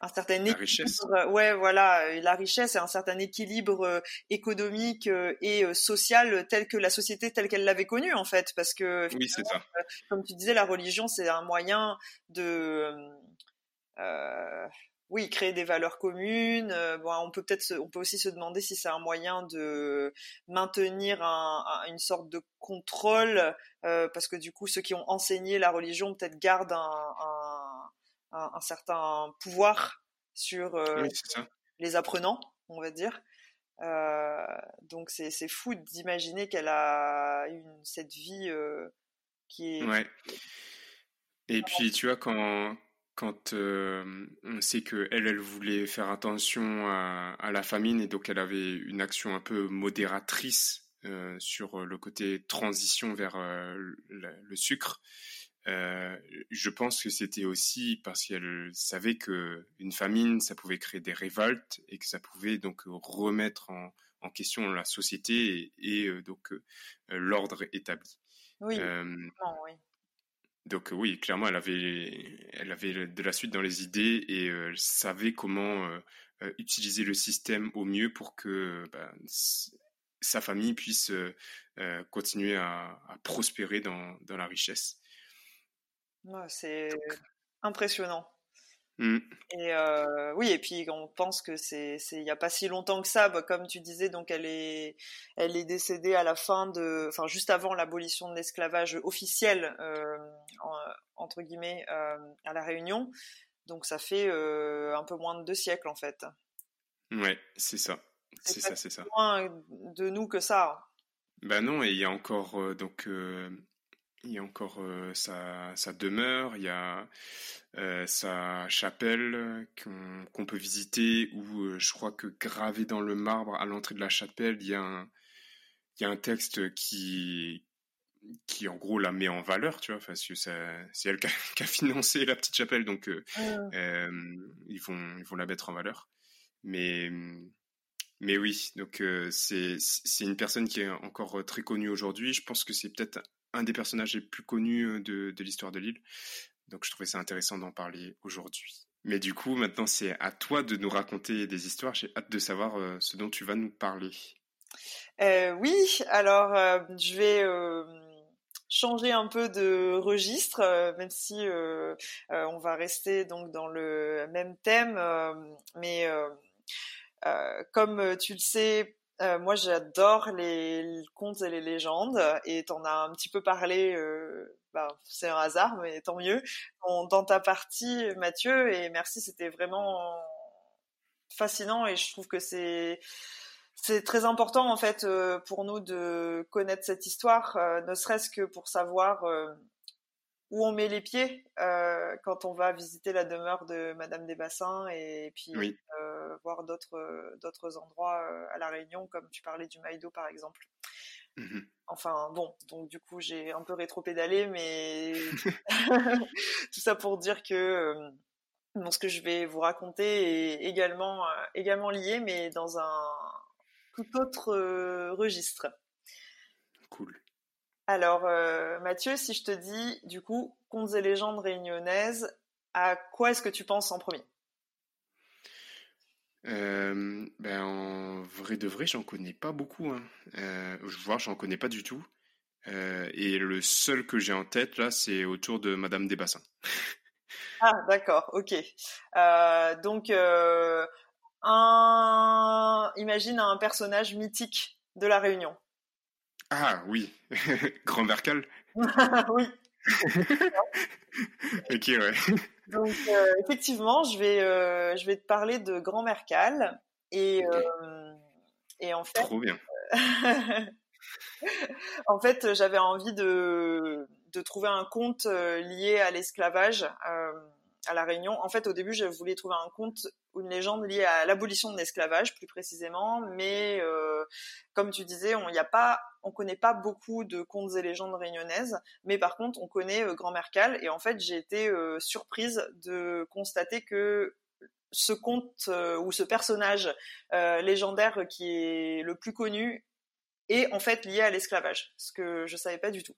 un certain la richesse. Ouais, voilà, la richesse et un certain équilibre économique et social tel que la société telle qu'elle l'avait connue en fait, parce que oui, ça. comme tu disais, la religion c'est un moyen de euh, oui, créer des valeurs communes. bon, on peut peut-être, on peut aussi se demander si c'est un moyen de maintenir un, une sorte de contrôle, euh, parce que du coup, ceux qui ont enseigné la religion peut-être gardent un, certain pouvoir sur euh, les apprenants, on va dire. Euh, donc c'est fou d'imaginer qu'elle a une, cette vie euh, qui est... Ouais. Et puis tu vois, quand, quand on sait qu'elle, elle voulait faire attention à, à, la famine et donc elle avait une action un peu modératrice sur le côté transition vers le, sucre, euh, je pense que c'était aussi parce qu'elle savait que une famine, ça pouvait créer des révoltes et que ça pouvait donc remettre en, en question la société et, euh, donc euh, l'ordre établi. Oui. oui. Donc oui, clairement, elle avait, elle avait de la suite dans les idées et elle savait comment utiliser le système au mieux pour que bah, sa famille puisse continuer à, à prospérer dans, dans la richesse c'est impressionnant. Mmh. Et euh, oui, et puis on pense que c'est il n'y a pas si longtemps que ça, bah, comme tu disais, donc elle est elle est décédée à la fin de, enfin juste avant l'abolition de l'esclavage officiel euh, entre guillemets euh, à la Réunion. Donc ça fait un peu moins de deux siècles en fait. Ouais, c'est ça, c'est ça, c'est ça. Moins de nous que ça. Ben non, et il y a encore donc il y a encore euh, sa, sa, demeure, il y a euh, sa chapelle qu'on peut visiter, où euh, je crois que gravé dans le marbre à l'entrée de la chapelle, il y a un, il y a un texte qui, qui en gros la met en valeur, tu vois, parce que c'est elle [laughs] qui a, financé la petite chapelle, donc ils, vont, ils vont la mettre en valeur. Mais, mais oui, donc c'est une personne qui est encore très connue aujourd'hui. Je pense que c'est peut-être un des personnages les plus connus de, de l'histoire de l'île. Donc je trouvais ça intéressant d'en parler aujourd'hui. Mais du coup, maintenant c'est à toi de nous raconter des histoires. J'ai hâte de savoir ce dont tu vas nous parler. Euh, oui, alors euh, je vais euh, changer un peu de registre, même si on va rester donc dans le même thème. mais comme tu le sais, euh, moi, j'adore les contes et les légendes, et t'en as un petit peu parlé. Euh, bah, c'est un hasard, mais tant mieux. dans ta partie, Mathieu, et merci, c'était vraiment fascinant, et je trouve que c'est c'est très important en fait euh, pour nous de connaître cette histoire, ne serait-ce que pour savoir où on met les pieds euh, quand on va visiter la demeure de Madame des Bassins et puis euh, voir d'autres d'autres endroits euh, à la Réunion, comme tu parlais du Maïdo par exemple. Mmh enfin bon, donc du coup j'ai un peu rétro-pédalé, mais [laughs] tout ça pour dire que bon, ce que je vais vous raconter est également également lié, mais dans un tout autre registre. Cool. Alors, euh, Mathieu, si je te dis, du coup, contes et légendes réunionnaises, à quoi est-ce que tu penses en premier? Euh, ben, En vrai de vrai, j'en connais pas beaucoup. Hein. Euh, vois, j'en connais pas du tout. et le seul que j'ai en tête, là, c'est autour de Madame des Bassins. [laughs] ah, d'accord, ok. donc, un... imagine un personnage mythique de la Réunion. Ah oui, [laughs] Grand Vercal [laughs] Oui. [laughs] ok, ouais. Donc, euh, effectivement, je vais, euh, je vais te parler de Grand Mercal. Et, euh, et en fait. Trop bien. en fait, j'avais envie de, de trouver un conte lié à l'esclavage à La Réunion. En fait, au début, je voulais trouver un conte une légende liée à l'abolition de l'esclavage, plus précisément. Mais euh, comme tu disais, on y a pas, on connaît pas beaucoup de contes et légendes réunionnaises. Mais par contre, on connaît euh, Grand Mercal. Et en fait, j'ai été euh, surprise de constater que ce conte ou ce personnage légendaire qui est le plus connu est en fait lié à l'esclavage, ce que je savais pas du tout.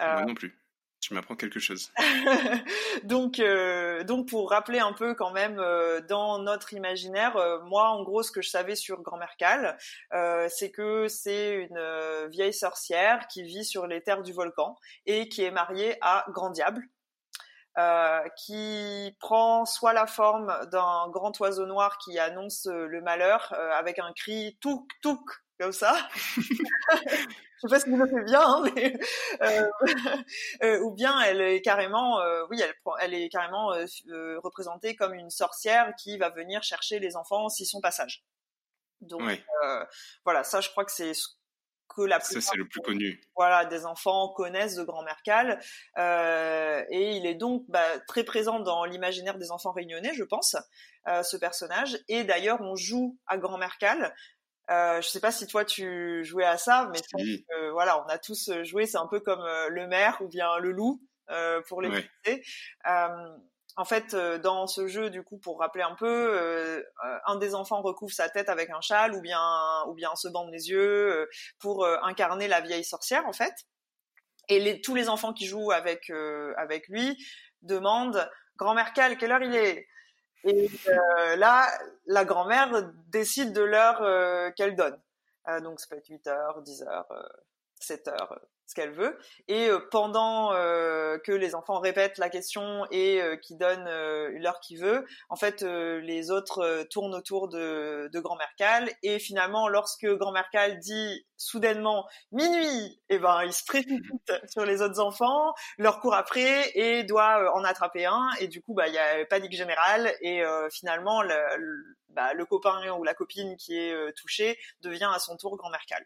Moi non plus. Tu m'apprends quelque chose. [laughs] donc, euh, donc pour rappeler un peu quand même euh, dans notre imaginaire, euh, moi en gros ce que je savais sur Grand-mère Cal, c'est que c'est une vieille sorcière qui vit sur les terres du volcan et qui est mariée à Grand Diable. qui prend soit la forme d'un grand oiseau noir qui annonce le malheur avec un cri touk touk comme ça. [laughs] je sais pas si vous le faites bien, hein, mais euh, [laughs] euh, ou bien elle est carrément, euh, oui, elle, elle est carrément représentée comme une sorcière qui va venir chercher les enfants si son passage. Donc voilà, ça, je crois que c'est ce que la ça c'est le plus connu. Voilà, des enfants connaissent de Grand Mercal et il est donc bah, très présent dans l'imaginaire des enfants réunionnais, je pense, ce personnage. Et d'ailleurs, on joue à Grand Mercal euh, je sais pas si toi tu jouais à ça, mais voilà, on a tous euh, joué. C'est un peu comme euh, le maire ou bien le loup euh, pour les ouais. en fait, dans ce jeu, du coup, pour rappeler un peu, un des enfants recouvre sa tête avec un châle ou bien ou bien se bande les yeux pour incarner la vieille sorcière, en fait. Et les, tous les enfants qui jouent avec avec lui demandent Grand-mère Cal, quelle heure il est? Et euh, là, la grand-mère décide de l'heure euh, qu'elle donne. Euh, donc ça peut être 8 heures, 10 heures, 7 heures, ce qu'elle veut. Et euh, pendant euh, que les enfants répètent la question et euh, qui donnent l'heure qu'ils veut, en fait, les autres tournent autour de, de Grand Mercal. Et finalement, lorsque Grand Mercal dit soudainement minuit, et eh ben, il se précipite [laughs] sur les autres enfants, leur court après et doit en attraper un. Et du coup, bah, il y a panique générale. Et finalement, le, bah, le copain ou la copine qui est touché devient à son tour Grand Mercal.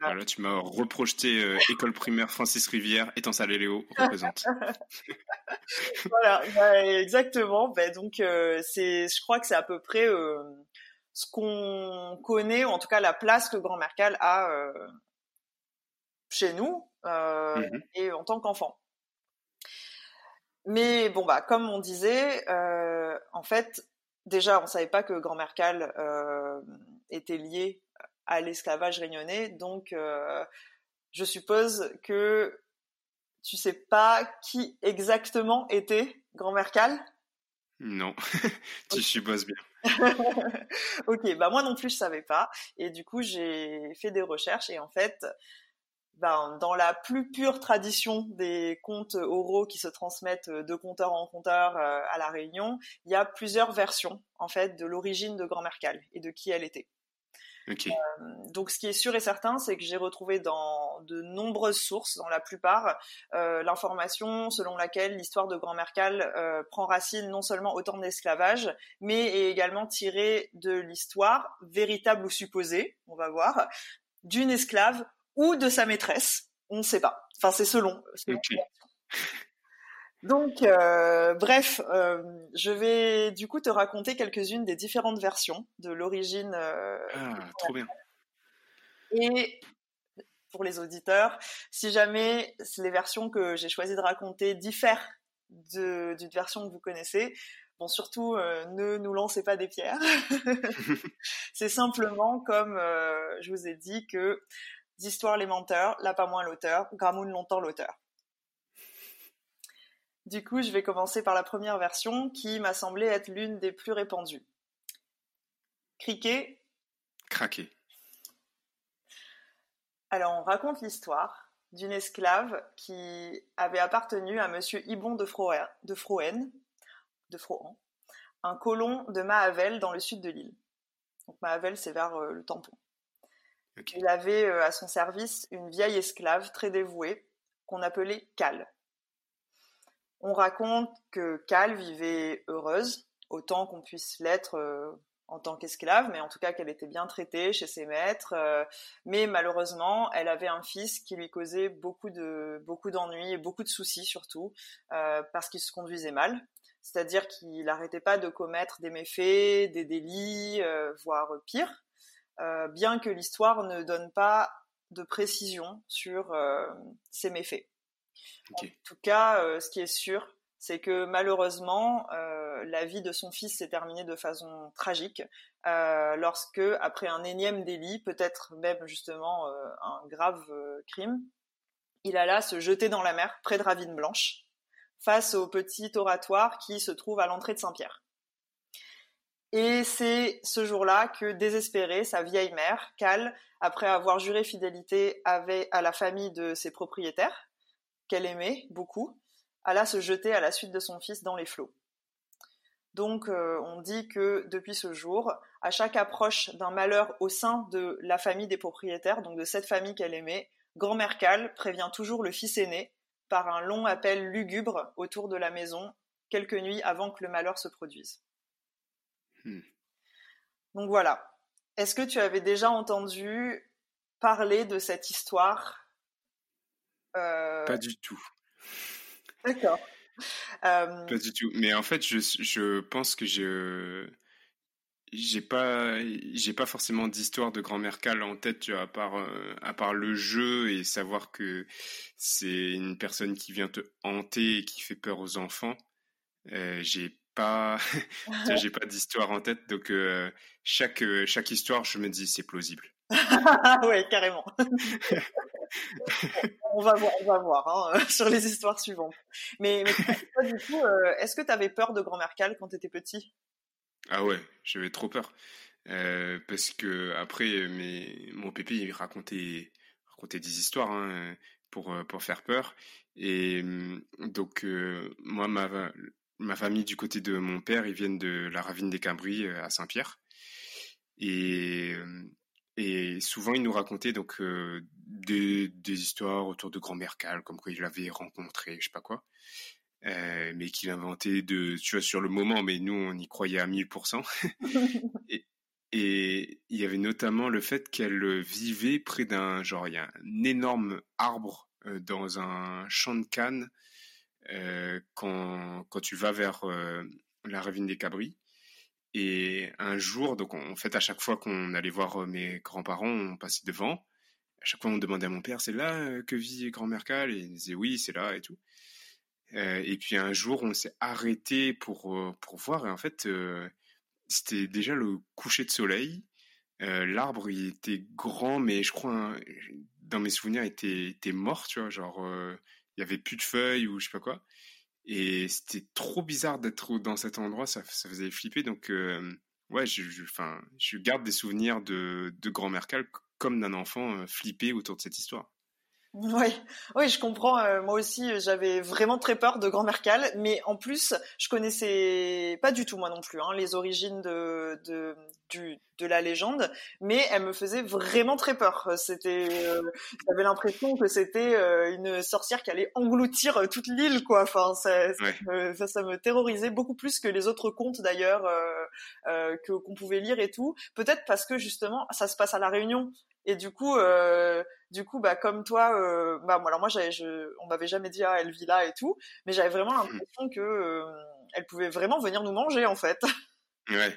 Voilà, tu m'as reprojeté euh, école primaire Francis Rivière, étant salé Léo [laughs] représente. voilà, bah, exactement. Bah, donc euh, c'est, je crois que c'est à peu près euh, ce qu'on connaît, ou en tout cas la place que Grand Mercal a chez nous mmh et en tant qu'enfant. Mais bon bah comme on disait, en fait déjà on savait pas que Grand Mercal était lié à l'esclavage réunionnais. Donc, euh, je suppose que tu sais pas qui exactement était Grand Mercal? Non, [laughs] tu supposes bien. [laughs] ok, bah moi non plus je savais pas. Et du coup, j'ai fait des recherches et en fait, ben, dans la plus pure tradition des contes oraux qui se transmettent de conteur en conteur euh, à la Réunion, il y a plusieurs versions en fait de l'origine de Grand Mercal et de qui elle était. Euh, donc, ce qui est sûr et certain, c'est que j'ai retrouvé dans de nombreuses sources, dans la plupart, euh, l'information selon laquelle l'histoire de Grand Mercal euh, prend racine non seulement au temps de l'esclavage, mais est également tirée de l'histoire, véritable ou supposée, on va voir, d'une esclave ou de sa maîtresse. On ne sait pas. Enfin, c'est selon. Donc, euh, bref, euh, je vais du coup te raconter quelques-unes des différentes versions de l'origine. Euh, ah, trop bien. Et pour les auditeurs, si jamais les versions que j'ai choisi de raconter diffèrent d'une version que vous connaissez, bon, surtout ne nous lancez pas des pierres. [laughs] C'est simplement comme je vous ai dit que d'histoire les menteurs, là pas moins l'auteur, Gramoun longtemps l'auteur. Du coup, je vais commencer par la première version qui m'a semblé être l'une des plus répandues. Criquet. Craquer. Alors, on raconte l'histoire d'une esclave qui avait appartenu à monsieur Ibon de, Froen, de Froen, de Frohan, un colon de Mahavel dans le sud de l'île. Donc Mahavel, c'est vers euh, le tampon. Il avait euh, à son service une vieille esclave très dévouée qu'on appelait Cal. On raconte que Cal vivait heureuse, autant qu'on puisse l'être euh, en tant qu'esclave, mais en tout cas qu'elle était bien traitée chez ses maîtres. Euh, mais malheureusement, elle avait un fils qui lui causait beaucoup de beaucoup d'ennuis et beaucoup de soucis surtout euh, parce qu'il se conduisait mal. C'est-à-dire qu'il n'arrêtait pas de commettre des méfaits, des délits, voire pire. bien que l'histoire ne donne pas de précision sur ces méfaits. En tout cas, euh, ce qui est sûr, c'est que malheureusement, euh, la vie de son fils s'est terminée de façon tragique euh, lorsque, après un énième délit, peut-être même justement un grave crime, il alla se jeter dans la mer près de Ravine Blanche, face au petit oratoire qui se trouve à l'entrée de Saint-Pierre. Et c'est ce jour-là que, désespérée, sa vieille mère, Cal, après avoir juré fidélité à la famille de ses propriétaires, qu'elle aimait beaucoup, alla se jeter à la suite de son fils dans les flots. Donc euh, on dit que depuis ce jour, à chaque approche d'un malheur au sein de la famille des propriétaires, donc de cette famille qu'elle aimait, grand-mère Cal prévient toujours le fils aîné par un long appel lugubre autour de la maison, quelques nuits avant que le malheur se produise. Hmm. Donc voilà. Est-ce que tu avais déjà entendu parler de cette histoire Pas du tout. D'accord. Euh, pas du tout. Mais en fait, je, je pense que je j'ai pas j'ai pas forcément d'histoire de grand-mère Cal en tête tu vois, à part euh, à part le jeu et savoir que c'est une personne qui vient te hanter et qui fait peur aux enfants euh, j'ai pas [laughs] j'ai pas d'histoire en tête donc chaque chaque histoire je me dis c'est plausible [laughs] ouais carrément [laughs] on va voir, on va voir hein, [laughs] sur les histoires suivantes. Mais, mais du coup, euh, est-ce que tu avais peur de grand-mère Cal quand tu étais petit? Ah ouais, j'avais trop peur. Euh, parce que après, mon pépé, il racontait, racontait des histoires hein, pour, euh, pour faire peur. Et hum, donc, moi, ma, ma famille du côté de mon père, ils viennent de la ravine des Cambries à Saint-Pierre. Et et souvent, il nous racontait donc euh, des, histoires autour de grand-mère Cal, comme quoi il l'avait rencontré, je sais pas quoi, euh, mais qu'il inventait de, tu vois, sur le moment, mais nous, on y croyait à 1000%. [laughs] et, et il y avait notamment le fait qu'elle vivait près d'un, genre, il y a un énorme arbre euh, dans un champ de canne quand, quand tu vas vers la ravine des Cabris. Et un jour, donc en fait, à chaque fois qu'on allait voir euh, mes grands-parents, on passait devant. À chaque fois, on demandait à mon père, c'est là euh, que vit grand-mère Et il disait oui, c'est là et tout. Euh, et puis un jour, on s'est arrêté pour, pour voir. Et en fait, c'était déjà le coucher de soleil. L'arbre, il était grand, mais je crois, hein, dans mes souvenirs, il était, était mort, tu vois. Genre, il y avait plus de feuilles ou je sais pas quoi. Et c'était trop bizarre d'être dans cet endroit, ça, ça faisait flipper. Donc, euh, ouais, je, je, je garde des souvenirs de, de grand-mère comme d'un enfant euh, flippé autour de cette histoire. Oui, oui, je comprends. Euh, moi aussi, j'avais vraiment très peur de Grand-mère Cal, mais en plus, je connaissais pas du tout moi non plus hein, les origines de, de du, de la légende, mais elle me faisait vraiment très peur. C'était, euh, j'avais l'impression que c'était euh, une sorcière qui allait engloutir toute l'île, quoi. Enfin, ça, ça, me, terrorisait beaucoup plus que les autres contes d'ailleurs que qu'on pouvait lire et tout. Peut-être parce que justement, ça se passe à la Réunion, et du coup, euh, du coup, bah comme toi, euh, bah alors moi, je, on m'avait jamais dit ah elle vit là et tout, mais j'avais vraiment mmh. l'impression que euh, elle pouvait vraiment venir nous manger en fait. [laughs] Ouais.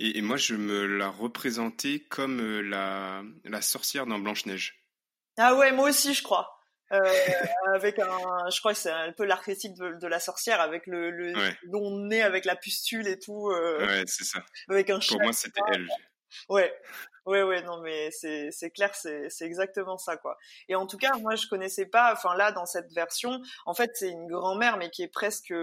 Et, moi, je me la représentais comme euh, la, la sorcière dans Blanche Neige. Ah ouais, moi aussi, je crois. [laughs] Avec un, je crois que c'est un peu l'archétype de, la sorcière avec le, le long nez avec la pustule et tout. Ouais, c'est ça. Avec un Pour moi, c'était elle. Ouais, ouais, ouais, non, mais c'est, c'est clair, c'est, c'est exactement ça, quoi. Et en tout cas, moi, je connaissais pas, enfin, là, dans cette version, en fait, c'est une grand-mère, mais qui est presque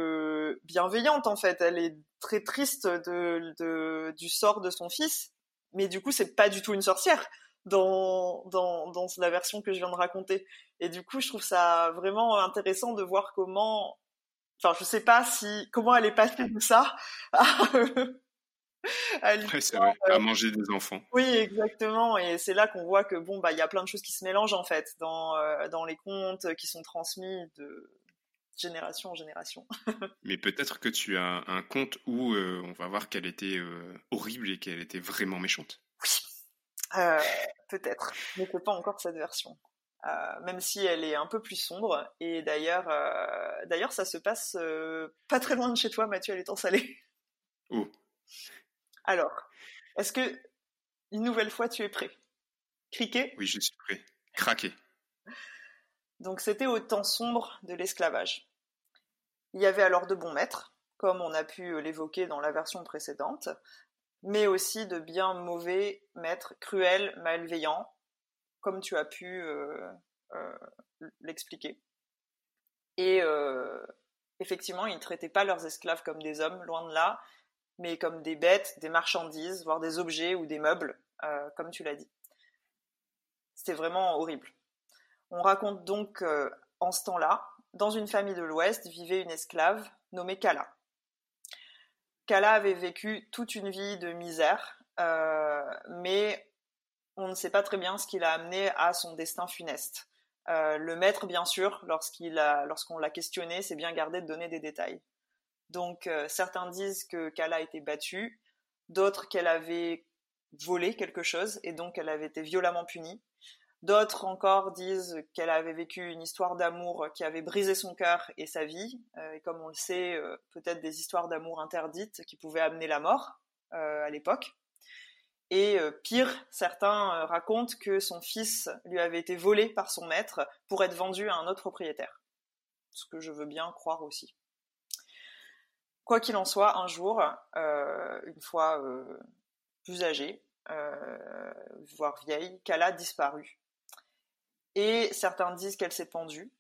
bienveillante, en fait. Elle est très triste de, de, du sort de son fils, mais du coup, c'est pas du tout une sorcière dans, dans, dans la version que je viens de raconter. Et du coup, je trouve ça vraiment intéressant de voir comment, enfin, je sais pas si, comment elle est passée de ça à, [laughs] à manger des enfants. Oui, exactement. Et c'est là qu'on voit que bon, bah, il y a plein de choses qui se mélangent en fait dans, euh, dans les contes qui sont transmis de génération en génération. [laughs] Mais peut-être que tu as un conte où euh, on va voir qu'elle était euh, horrible et qu'elle était vraiment méchante. Oui, peut-être. Mais c'est pas encore cette version. même si elle est un peu plus sombre. Et d'ailleurs, d'ailleurs, ça se passe pas très loin de chez toi, Mathieu, elle est en salé. Oh. Alors, est-ce que, une nouvelle fois, tu es prêt? Criquet Oui, je suis prêt. Craquer. Donc, c'était au temps sombre de l'esclavage. Il y avait alors de bons maîtres, comme on a pu l'évoquer dans la version précédente, mais aussi de bien mauvais maîtres, cruels, malveillants, comme tu as pu euh, euh, l'expliquer. Et effectivement, ils ne traitaient pas leurs esclaves comme des hommes, loin de là, mais comme des bêtes, des marchandises, voire des objets ou des meubles, comme tu l'as dit. C'était vraiment horrible. On raconte donc en ce temps-là, dans une famille de l'Ouest vivait une esclave nommée Kala. Kala avait vécu toute une vie de misère, euh, mais on ne sait pas très bien ce qui l'a amené à son destin funeste. Euh, le maître, bien sûr, lorsqu'on l'a questionné, s'est bien gardé de donner des détails. Donc euh, certains disent que Kala a été battue, d'autres qu'elle avait volé quelque chose et donc elle avait été violemment punie. D'autres encore disent qu'elle avait vécu une histoire d'amour qui avait brisé son cœur et sa vie, euh, et comme on le sait, euh, peut-être des histoires d'amour interdites qui pouvaient amener la mort à l'époque. Et pire, certains racontent que son fils lui avait été volé par son maître pour être vendu à un autre propriétaire. Ce que je veux bien croire aussi. Quoi qu'il en soit, un jour, une fois plus âgée, voire vieille, Kala disparut et certains disent qu'elle s'est pendue,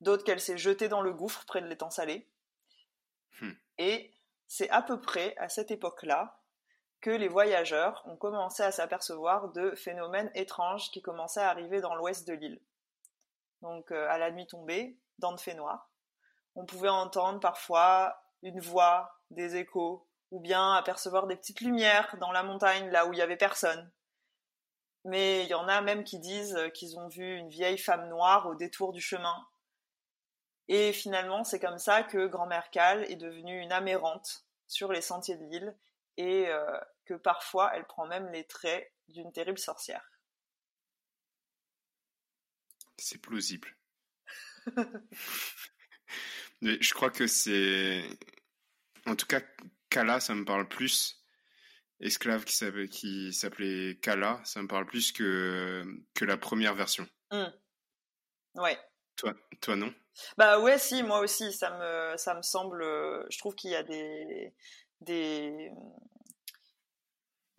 d'autres qu'elle s'est jetée dans le gouffre près de l'étang salé. Hmm. Et c'est à peu près à cette époque-là que les voyageurs ont commencé à s'apercevoir de phénomènes étranges qui commençaient à arriver dans l'ouest de l'île. Donc euh, à la nuit tombée, dans le fait noir, on pouvait entendre parfois une voix, des échos, ou bien apercevoir des petites lumières dans la montagne là où il y avait personne mais il y en a même qui disent qu'ils ont vu une vieille femme noire au détour du chemin. Et finalement, c'est comme ça que Grand-mère Cal est devenue une amérante sur les sentiers de l'île et euh, que parfois elle prend même les traits d'une terrible sorcière. C'est plausible. [laughs] Mais je crois que c'est. En tout cas, Kala, ça me parle plus esclave qui s'appelait Kala, ça me parle plus que, que la première version. Mmh. Ouais. Toi, toi non? Bah ouais, si, moi aussi, ça me, ça me semble. Je trouve qu'il y a des. des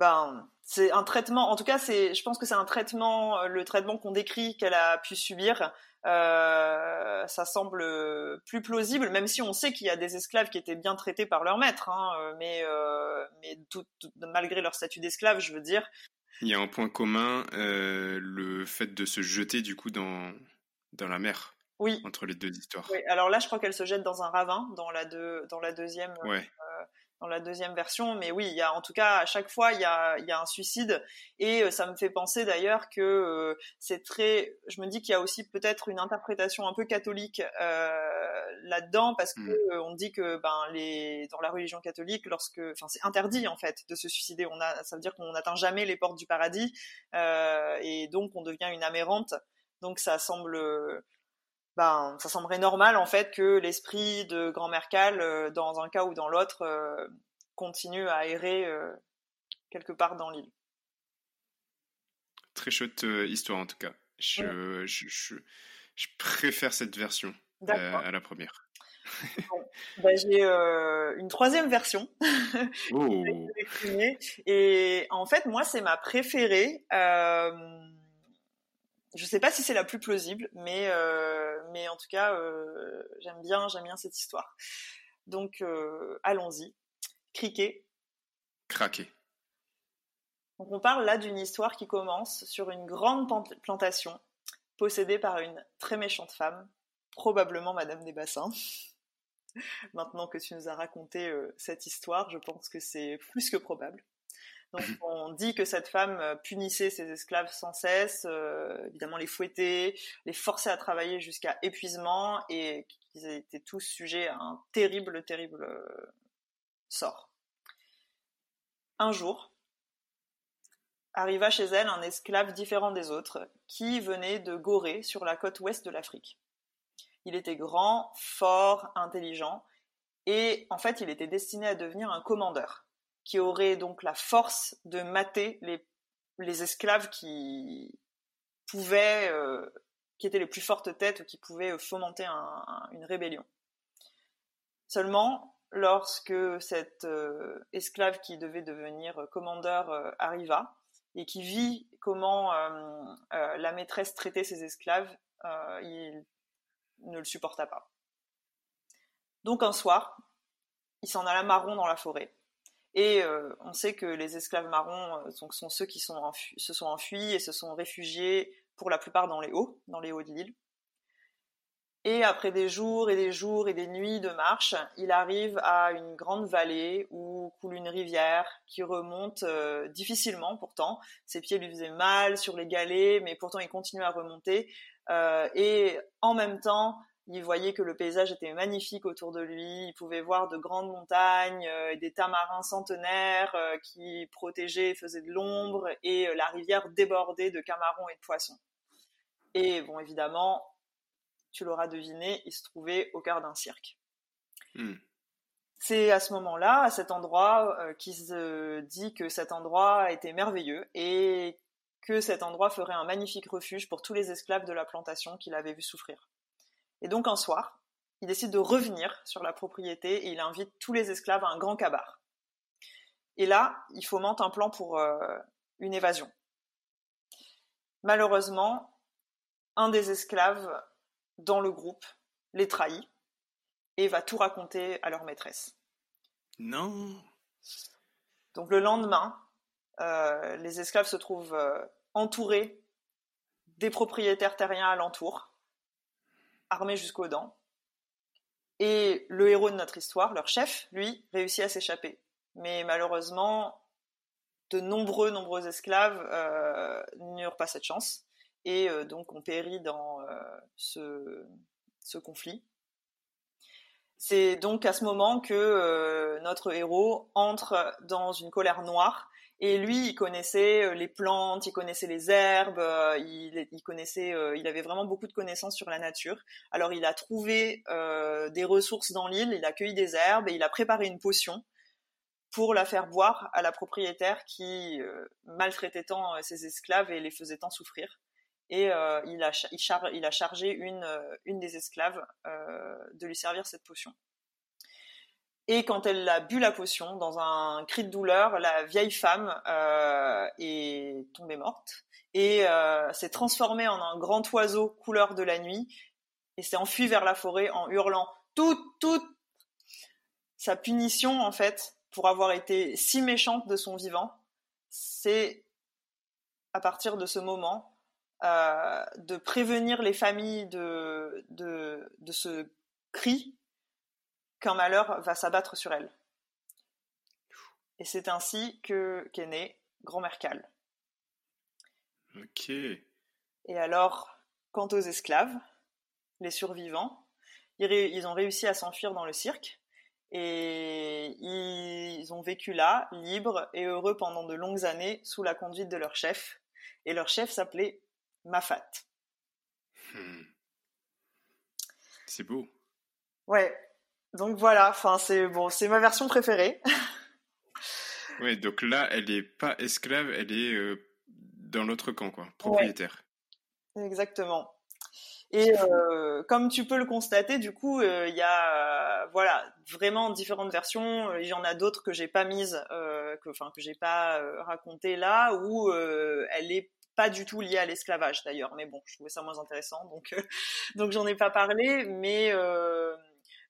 ben, c'est un traitement. En tout cas, c'est, je pense que c'est un traitement, le traitement qu'on décrit qu'elle a pu subir. Euh, ça semble plus plausible, même si on sait qu'il y a des esclaves qui étaient bien traités par leur maître, hein, euh, mais, euh, mais tout, malgré leur statut d'esclave, je veux dire. Il y a un point commun, le fait de se jeter du coup dans, dans la mer. Oui. Entre les deux histoires. Oui, alors là, je crois qu'elle se jette dans un ravin, dans la, dans la deuxième. Ouais dans la deuxième version, mais oui, il y a en tout cas à chaque fois il y a, il y a un suicide. Et euh, ça me fait penser d'ailleurs que euh, c'est très, je me dis qu'il y a aussi peut-être une interprétation un peu catholique euh, là-dedans parce que mmh. on dit que ben les dans la religion catholique lorsque, enfin c'est interdit en fait de se suicider, on a, ça veut dire qu'on n'atteint jamais les portes du paradis et donc on devient une amérante, donc ça semble ben, ça semblerait normal en fait que l'esprit de grand-mère Cal, euh, dans un cas ou dans l'autre, euh, continue à errer euh, quelque part dans l'île. Très chouette histoire en tout cas. Je, je, je, préfère cette version à la première. [laughs] Ben, j'ai une troisième version. [laughs] Oh. Et en fait, moi, c'est ma préférée. Je sais pas si c'est la plus plausible, mais euh, mais en tout cas, euh, j'aime bien j'aime bien cette histoire. Donc euh, allons-y. Criquet. Craquer. Donc on parle là d'une histoire qui commence sur une grande plantation possédée par une très méchante femme, probablement Madame des Bassins. [laughs] Maintenant que tu nous as raconté cette histoire, je pense que c'est plus que probable. Donc on dit que cette femme euh, punissait ses esclaves sans cesse, euh, évidemment les fouettait, les forçait à travailler jusqu'à épuisement et qu'ils étaient tous sujets à un terrible, terrible euh, sort. Un jour, arriva chez elle un esclave différent des autres qui venait de Gorée sur la côte ouest de l'Afrique. Il était grand, fort, intelligent et en fait il était destiné à devenir un commandeur qui aurait donc la force de mater les, esclaves qui pouvaient, euh, qui étaient les plus fortes têtes ou qui pouvaient euh, fomenter une rébellion. Seulement, lorsque cet euh, esclave qui devait devenir commandeur arriva et qui vit comment la maîtresse traitait ses esclaves, il ne le supporta pas. Donc un soir, il s'en alla marron dans la forêt. Et on sait que les esclaves marrons sont, sont ceux qui se sont enfuis et se sont réfugiés pour la plupart dans les hauts, dans les hauts de l'île. Et après des jours et des jours et des nuits de marche, il arrive à une grande vallée où coule une rivière qui remonte euh, difficilement pourtant. Ses pieds lui faisaient mal sur les galets, mais pourtant il continue à remonter. Euh, et en même temps, il voyait que le paysage était magnifique autour de lui. Il pouvait voir de grandes montagnes euh, et des tamarins centenaires qui protégeaient et faisaient de l'ombre, et la rivière débordée de camarons et de poissons. Et bon, évidemment, tu l'auras deviné, il se trouvait au cœur d'un cirque. Hmm. C'est à ce moment-là, à cet endroit, euh, qu'il se dit que cet endroit était merveilleux et que cet endroit ferait un magnifique refuge pour tous les esclaves de la plantation qu'il avait vu souffrir. Et donc un soir, il décide de revenir sur la propriété et il invite tous les esclaves à un grand cabaret. Et là, il fomente un plan pour euh, une évasion. Malheureusement, un des esclaves dans le groupe les trahit et va tout raconter à leur maîtresse. Non. Donc le lendemain, euh, les esclaves se trouvent euh, entourés des propriétaires terriens alentour, armés jusqu'aux dents. Et le héros de notre histoire, leur chef, lui, réussit à s'échapper. Mais malheureusement, de nombreux, nombreux esclaves euh, n'eurent pas cette chance et euh, donc on périt dans euh, ce, conflit. C'est donc à ce moment que notre héros entre dans une colère noire et lui, il connaissait les plantes, il connaissait les herbes, il, il connaissait, il avait vraiment beaucoup de connaissances sur la nature. Alors il a trouvé des ressources dans l'île, il a cueilli des herbes et il a préparé une potion pour la faire boire à la propriétaire qui maltraitait tant ses esclaves et les faisait tant souffrir et euh, il, a, chargé une, euh, des esclaves euh, de lui servir cette potion. Et quand elle a bu la potion, dans un cri de douleur, la vieille femme est tombée morte et s'est transformée en un grand oiseau couleur de la nuit et s'est enfuie vers la forêt en hurlant toute, toute sa punition en fait pour avoir été si méchante de son vivant. C'est à partir de ce moment euh, de prévenir les familles de, de, ce cri qu'un malheur va s'abattre sur elles. Et c'est ainsi que qu'est né Grand-mère Cal. Ok. Et alors, quant aux esclaves, les survivants, ils, ont réussi à s'enfuir dans le cirque et ils ont vécu là, libres et heureux pendant de longues années sous la conduite de leur chef. Et leur chef s'appelait Mafat. Hmm. C'est beau. Ouais. Donc voilà, enfin c'est bon, c'est ma version préférée. [laughs] ouais, donc là, elle est pas esclave, elle est euh, dans l'autre camp, quoi, propriétaire. Exactement. Et euh, comme tu peux le constater, du coup, euh, il y a voilà vraiment différentes versions. Il y en a d'autres que j'ai pas mises, que enfin que j'ai pas racontées là, où elle est pas du tout lié à l'esclavage d'ailleurs, mais bon, je trouvais ça moins intéressant, donc euh, [laughs] donc j'en ai pas parlé, mais euh,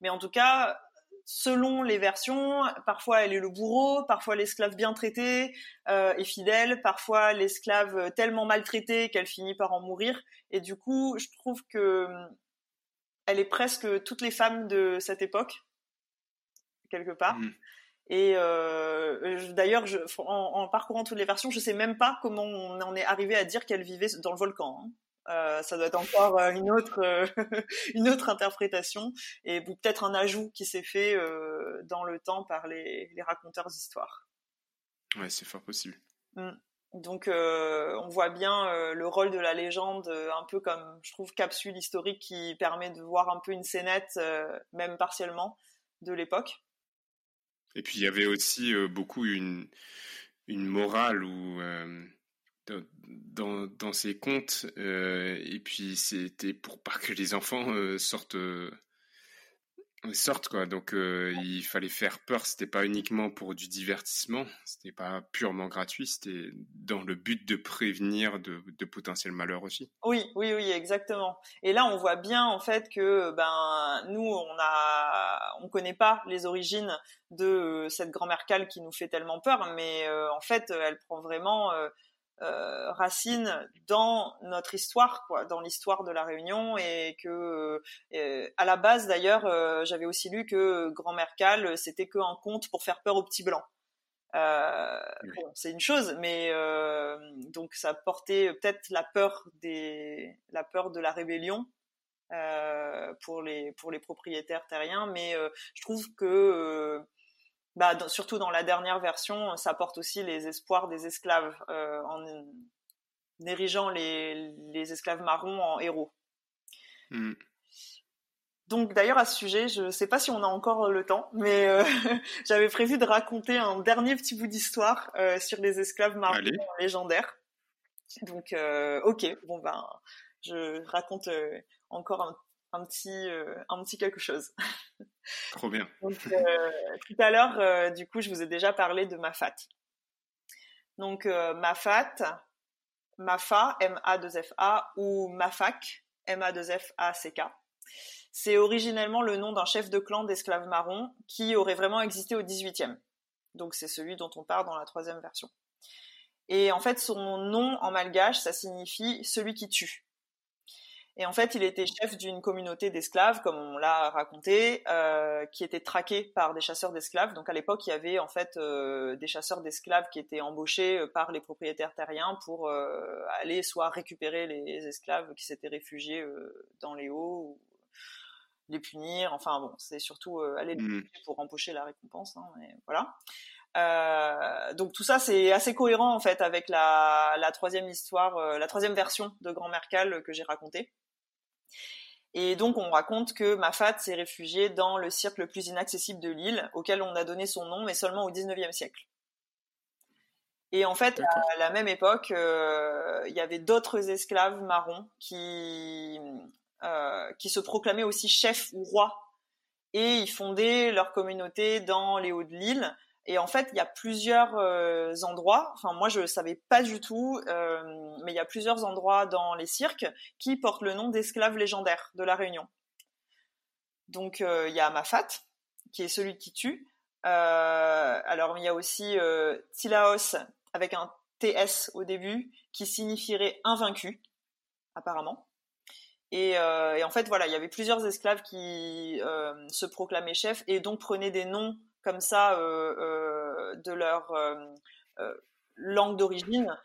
mais en tout cas, selon les versions, parfois elle est le bourreau, parfois l'esclave bien traité euh, et fidèle, parfois l'esclave tellement maltraité qu'elle finit par en mourir, et du coup, je trouve que elle est presque toutes les femmes de cette époque quelque part. Mmh. Et euh, d'ailleurs, en, parcourant toutes les versions, je sais même pas comment on en est arrivé à dire qu'elle vivait dans le volcan. Hein. Euh, ça doit être encore euh, une autre [laughs] une autre interprétation et peut-être un ajout qui s'est fait dans le temps par les, les raconteurs d'histoire. Ouais, c'est fort possible. Mmh. Donc on voit bien le rôle de la légende un peu comme je trouve capsule historique qui permet de voir un peu une scénette même partiellement de l'époque. Et puis il y avait aussi euh, beaucoup une, une morale euh, dans, dans, ces contes, euh, et puis c'était pour pas que les enfants sortent sorte quoi. Donc euh, il fallait faire peur. C'était pas uniquement pour du divertissement. C'était pas purement gratuit. C'était dans le but de prévenir de, de, potentiels malheurs aussi. Oui, oui, oui, exactement. Et là, on voit bien en fait que ben nous, on a, on connaît pas les origines de cette grand-mère cale qui nous fait tellement peur, mais euh, en fait, elle prend vraiment euh, euh, racine dans notre histoire, quoi, dans l'histoire de la Réunion, et que euh, à la base d'ailleurs, euh, j'avais aussi lu que Grand-mère Cal, c'était que un conte pour faire peur aux petits blancs. bon, c'est une chose, mais donc ça portait peut-être la peur des, la peur de la rébellion pour les pour les propriétaires terriens, mais je trouve que bah, surtout dans la dernière version, ça porte aussi les espoirs des esclaves euh, en, érigeant les, les, esclaves marrons en héros. Hmm. Donc d'ailleurs à ce sujet, je ne sais pas si on a encore le temps, mais euh, [laughs] j'avais prévu de raconter un dernier petit bout d'histoire euh, sur les esclaves marrons légendaires. Donc ok, bon ben je raconte encore un un petit, euh, un petit quelque chose. [laughs] Trop bien. Euh, tout à l'heure, euh, du coup, je vous ai déjà parlé de Mafat. Donc, Mafat, Mafa, M-A-2-F-A, ou Mafak, M-A-2-F-A-C-K. C'est originellement le nom d'un chef de clan d'esclaves marrons qui aurait vraiment existé au 18e. Donc, c'est celui dont on parle dans la troisième version. Et en fait, son nom en malgache, ça signifie celui qui tue. Et en fait, il était chef d'une communauté d'esclaves, comme on l'a raconté, euh, qui était traquée par des chasseurs d'esclaves. Donc à l'époque, il y avait en fait euh, des chasseurs d'esclaves qui étaient embauchés euh, par les propriétaires terriens pour aller soit récupérer les esclaves qui s'étaient réfugiés dans les hauts, ou les punir. Enfin bon, c'est surtout aller les mmh. pour empocher la récompense. Hein, voilà. Donc tout ça c'est assez cohérent en fait avec la, la troisième histoire, la troisième version de Grand Mercal que j'ai racontée. Et donc on raconte que Mafat s'est réfugié dans le cirque le plus inaccessible de l'île, auquel on a donné son nom, mais seulement au 19e siècle. Et en fait, à la même époque, euh, il y avait d'autres esclaves marrons qui, euh, qui se proclamaient aussi chefs ou rois. Et ils fondaient leur communauté dans les hauts de l'île. Et en fait, il y a plusieurs euh, endroits, enfin moi je savais pas du tout, euh, mais il y a plusieurs endroits dans les cirques qui portent le nom d'esclaves légendaires de la Réunion. Donc euh, il y a Mafat, qui est celui qui tue. alors il y a aussi Tilaos avec un TS au début, qui signifierait invaincu, apparemment. Et, en fait, voilà, il y avait plusieurs esclaves qui se proclamaient chefs et donc prenaient des noms comme ça euh, euh, de leur euh, langue d'origine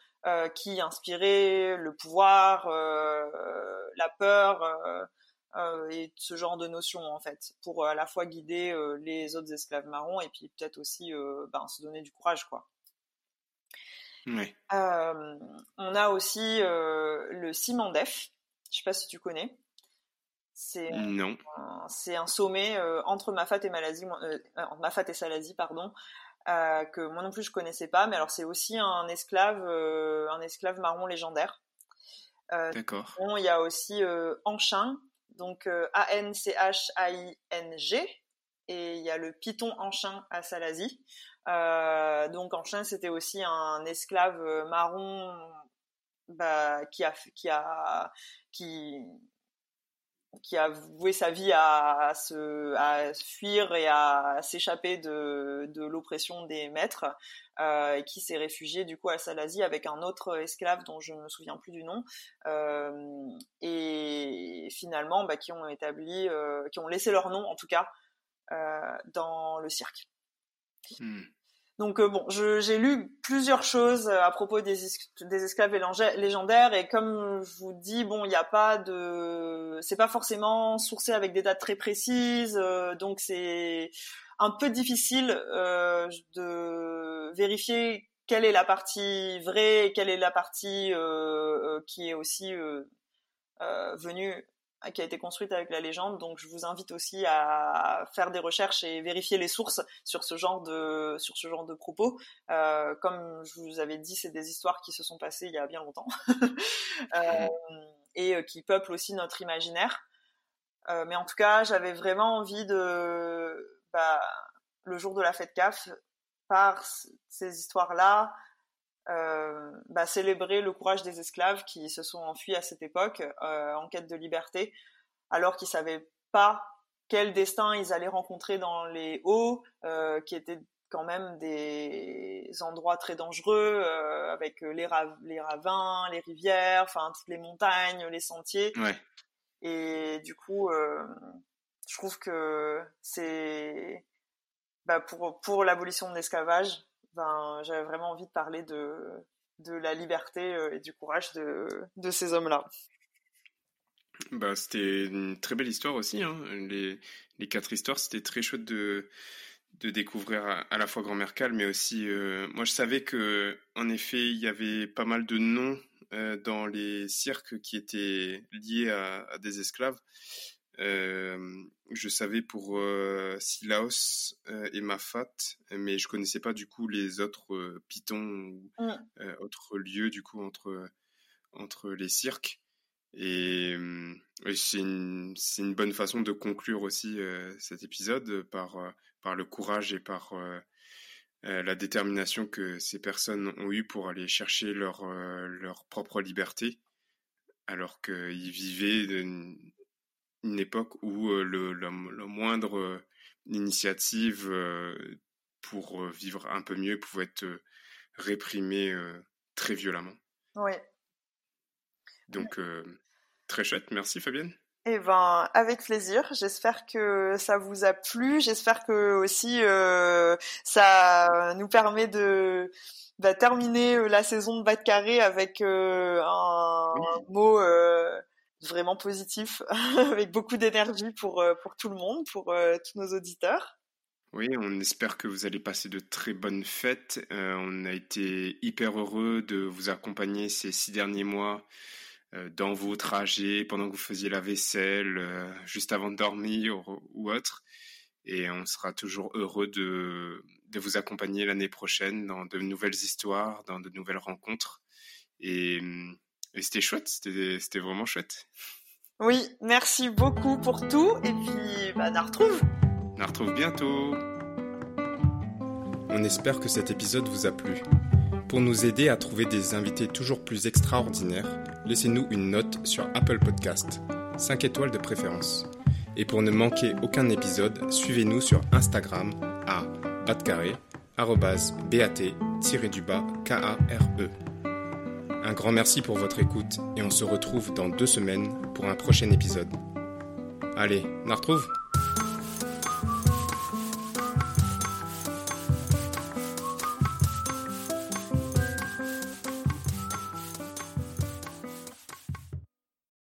qui inspirait le pouvoir, la peur. et ce genre de notions en fait pour à la fois guider les autres esclaves marrons et puis peut-être aussi ben, se donner du courage quoi. Oui. on a aussi le Simandef, je sais pas si tu connais. C'est non. C'est un sommet euh, entre Mafat et Malazi, euh, Mafat et Salazi, pardon, euh, que moi non plus je connaissais pas. Mais alors c'est aussi un esclave, un esclave marron légendaire. D'accord. il y a aussi Anchin, donc A-N-C-H-A-I-N-G, et il y a le Python Anchin à Salazi. donc Anchin c'était aussi un esclave marron bah, qui a qui a qui qui a voué sa vie à, se, à fuir et à s'échapper de, de l'oppression des maîtres, euh, et qui s'est réfugié du coup à Salazie avec un autre esclave dont je ne me souviens plus du nom, euh, et finalement bah, qui ont établi, euh, qui ont laissé leur nom en tout cas dans le cirque. Hmm. Donc euh, bon, j'ai lu plusieurs choses euh, à propos des, des, esclaves légendaires et comme je vous dis, bon, il n'y a pas de, c'est pas forcément sourcé avec des dates très précises, euh, donc c'est un peu difficile euh, de vérifier quelle est la partie vraie et quelle est la partie qui est aussi venue qui a été construite avec la légende. Donc, je vous invite aussi à faire des recherches et vérifier les sources sur ce genre de sur ce genre de propos. Euh, comme je vous avais dit, c'est des histoires qui se sont passées il y a bien longtemps [laughs] euh, et euh, qui peuplent aussi notre imaginaire. mais en tout cas, j'avais vraiment envie de, bah, le jour de la fête CAF, par ces histoires-là, euh, bah, célébrer le courage des esclaves qui se sont enfuis à cette époque euh, en quête de liberté, alors qu'ils savaient pas quel destin ils allaient rencontrer dans les hauts, euh, qui étaient quand même des endroits très dangereux, avec les, les, ravins, les rivières, enfin toutes les montagnes, les sentiers. Ouais. Et du coup, je trouve que c'est bah, pour, pour l'abolition de l'esclavage, ben, j'avais vraiment envie de parler de, la liberté euh, et du courage de, ces hommes-là. Bah, c'était une très belle histoire aussi. Hein. Les, quatre histoires, c'était très chouette de, découvrir à, la fois Grand-Mère Cal, mais aussi, euh, moi je savais que en effet, il y avait pas mal de noms euh, dans les cirques qui étaient liés à des esclaves. Euh, je savais pour euh, Silaos euh, et Mafat, mais je connaissais pas du coup les autres pitons ou mm. autres lieux du coup entre entre les cirques. Et, c'est une, une, bonne façon de conclure aussi cet épisode par, par le courage et par la détermination que ces personnes ont eu pour aller chercher leur, leur propre liberté, alors qu'ils vivaient une époque où le, la, moindre initiative pour vivre un peu mieux pouvait être réprimée très violemment. Oui. Donc, très chouette. Merci Fabienne. Eh ben, avec plaisir. J'espère que ça vous a plu. J'espère que aussi ça nous permet de bah, terminer la saison de bas de carré avec un, mot vraiment positif, [laughs] avec beaucoup d'énergie pour, euh, pour tout le monde, pour euh, tous nos auditeurs. Oui, on espère que vous allez passer de très bonnes fêtes. Euh, on a été hyper heureux de vous accompagner ces six derniers mois dans vos trajets, pendant que vous faisiez la vaisselle, juste avant de dormir ou, autre. Et on sera toujours heureux de, de vous accompagner l'année prochaine dans de nouvelles histoires, dans de nouvelles rencontres. Et hum, et c'était chouette, c'était vraiment chouette. Oui, merci beaucoup pour tout. Et puis, bah, on retrouve. On retrouve bientôt. On espère que cet épisode vous a plu. Pour nous aider à trouver des invités toujours plus extraordinaires, laissez-nous une note sur Apple Podcast, 5 étoiles de préférence. Et pour ne manquer aucun épisode, suivez-nous sur Instagram à batcarré, bat-du-bas, K-A-R-E. Un grand merci pour votre écoute et on se retrouve dans deux semaines pour un prochain épisode. Allez, on retrouve?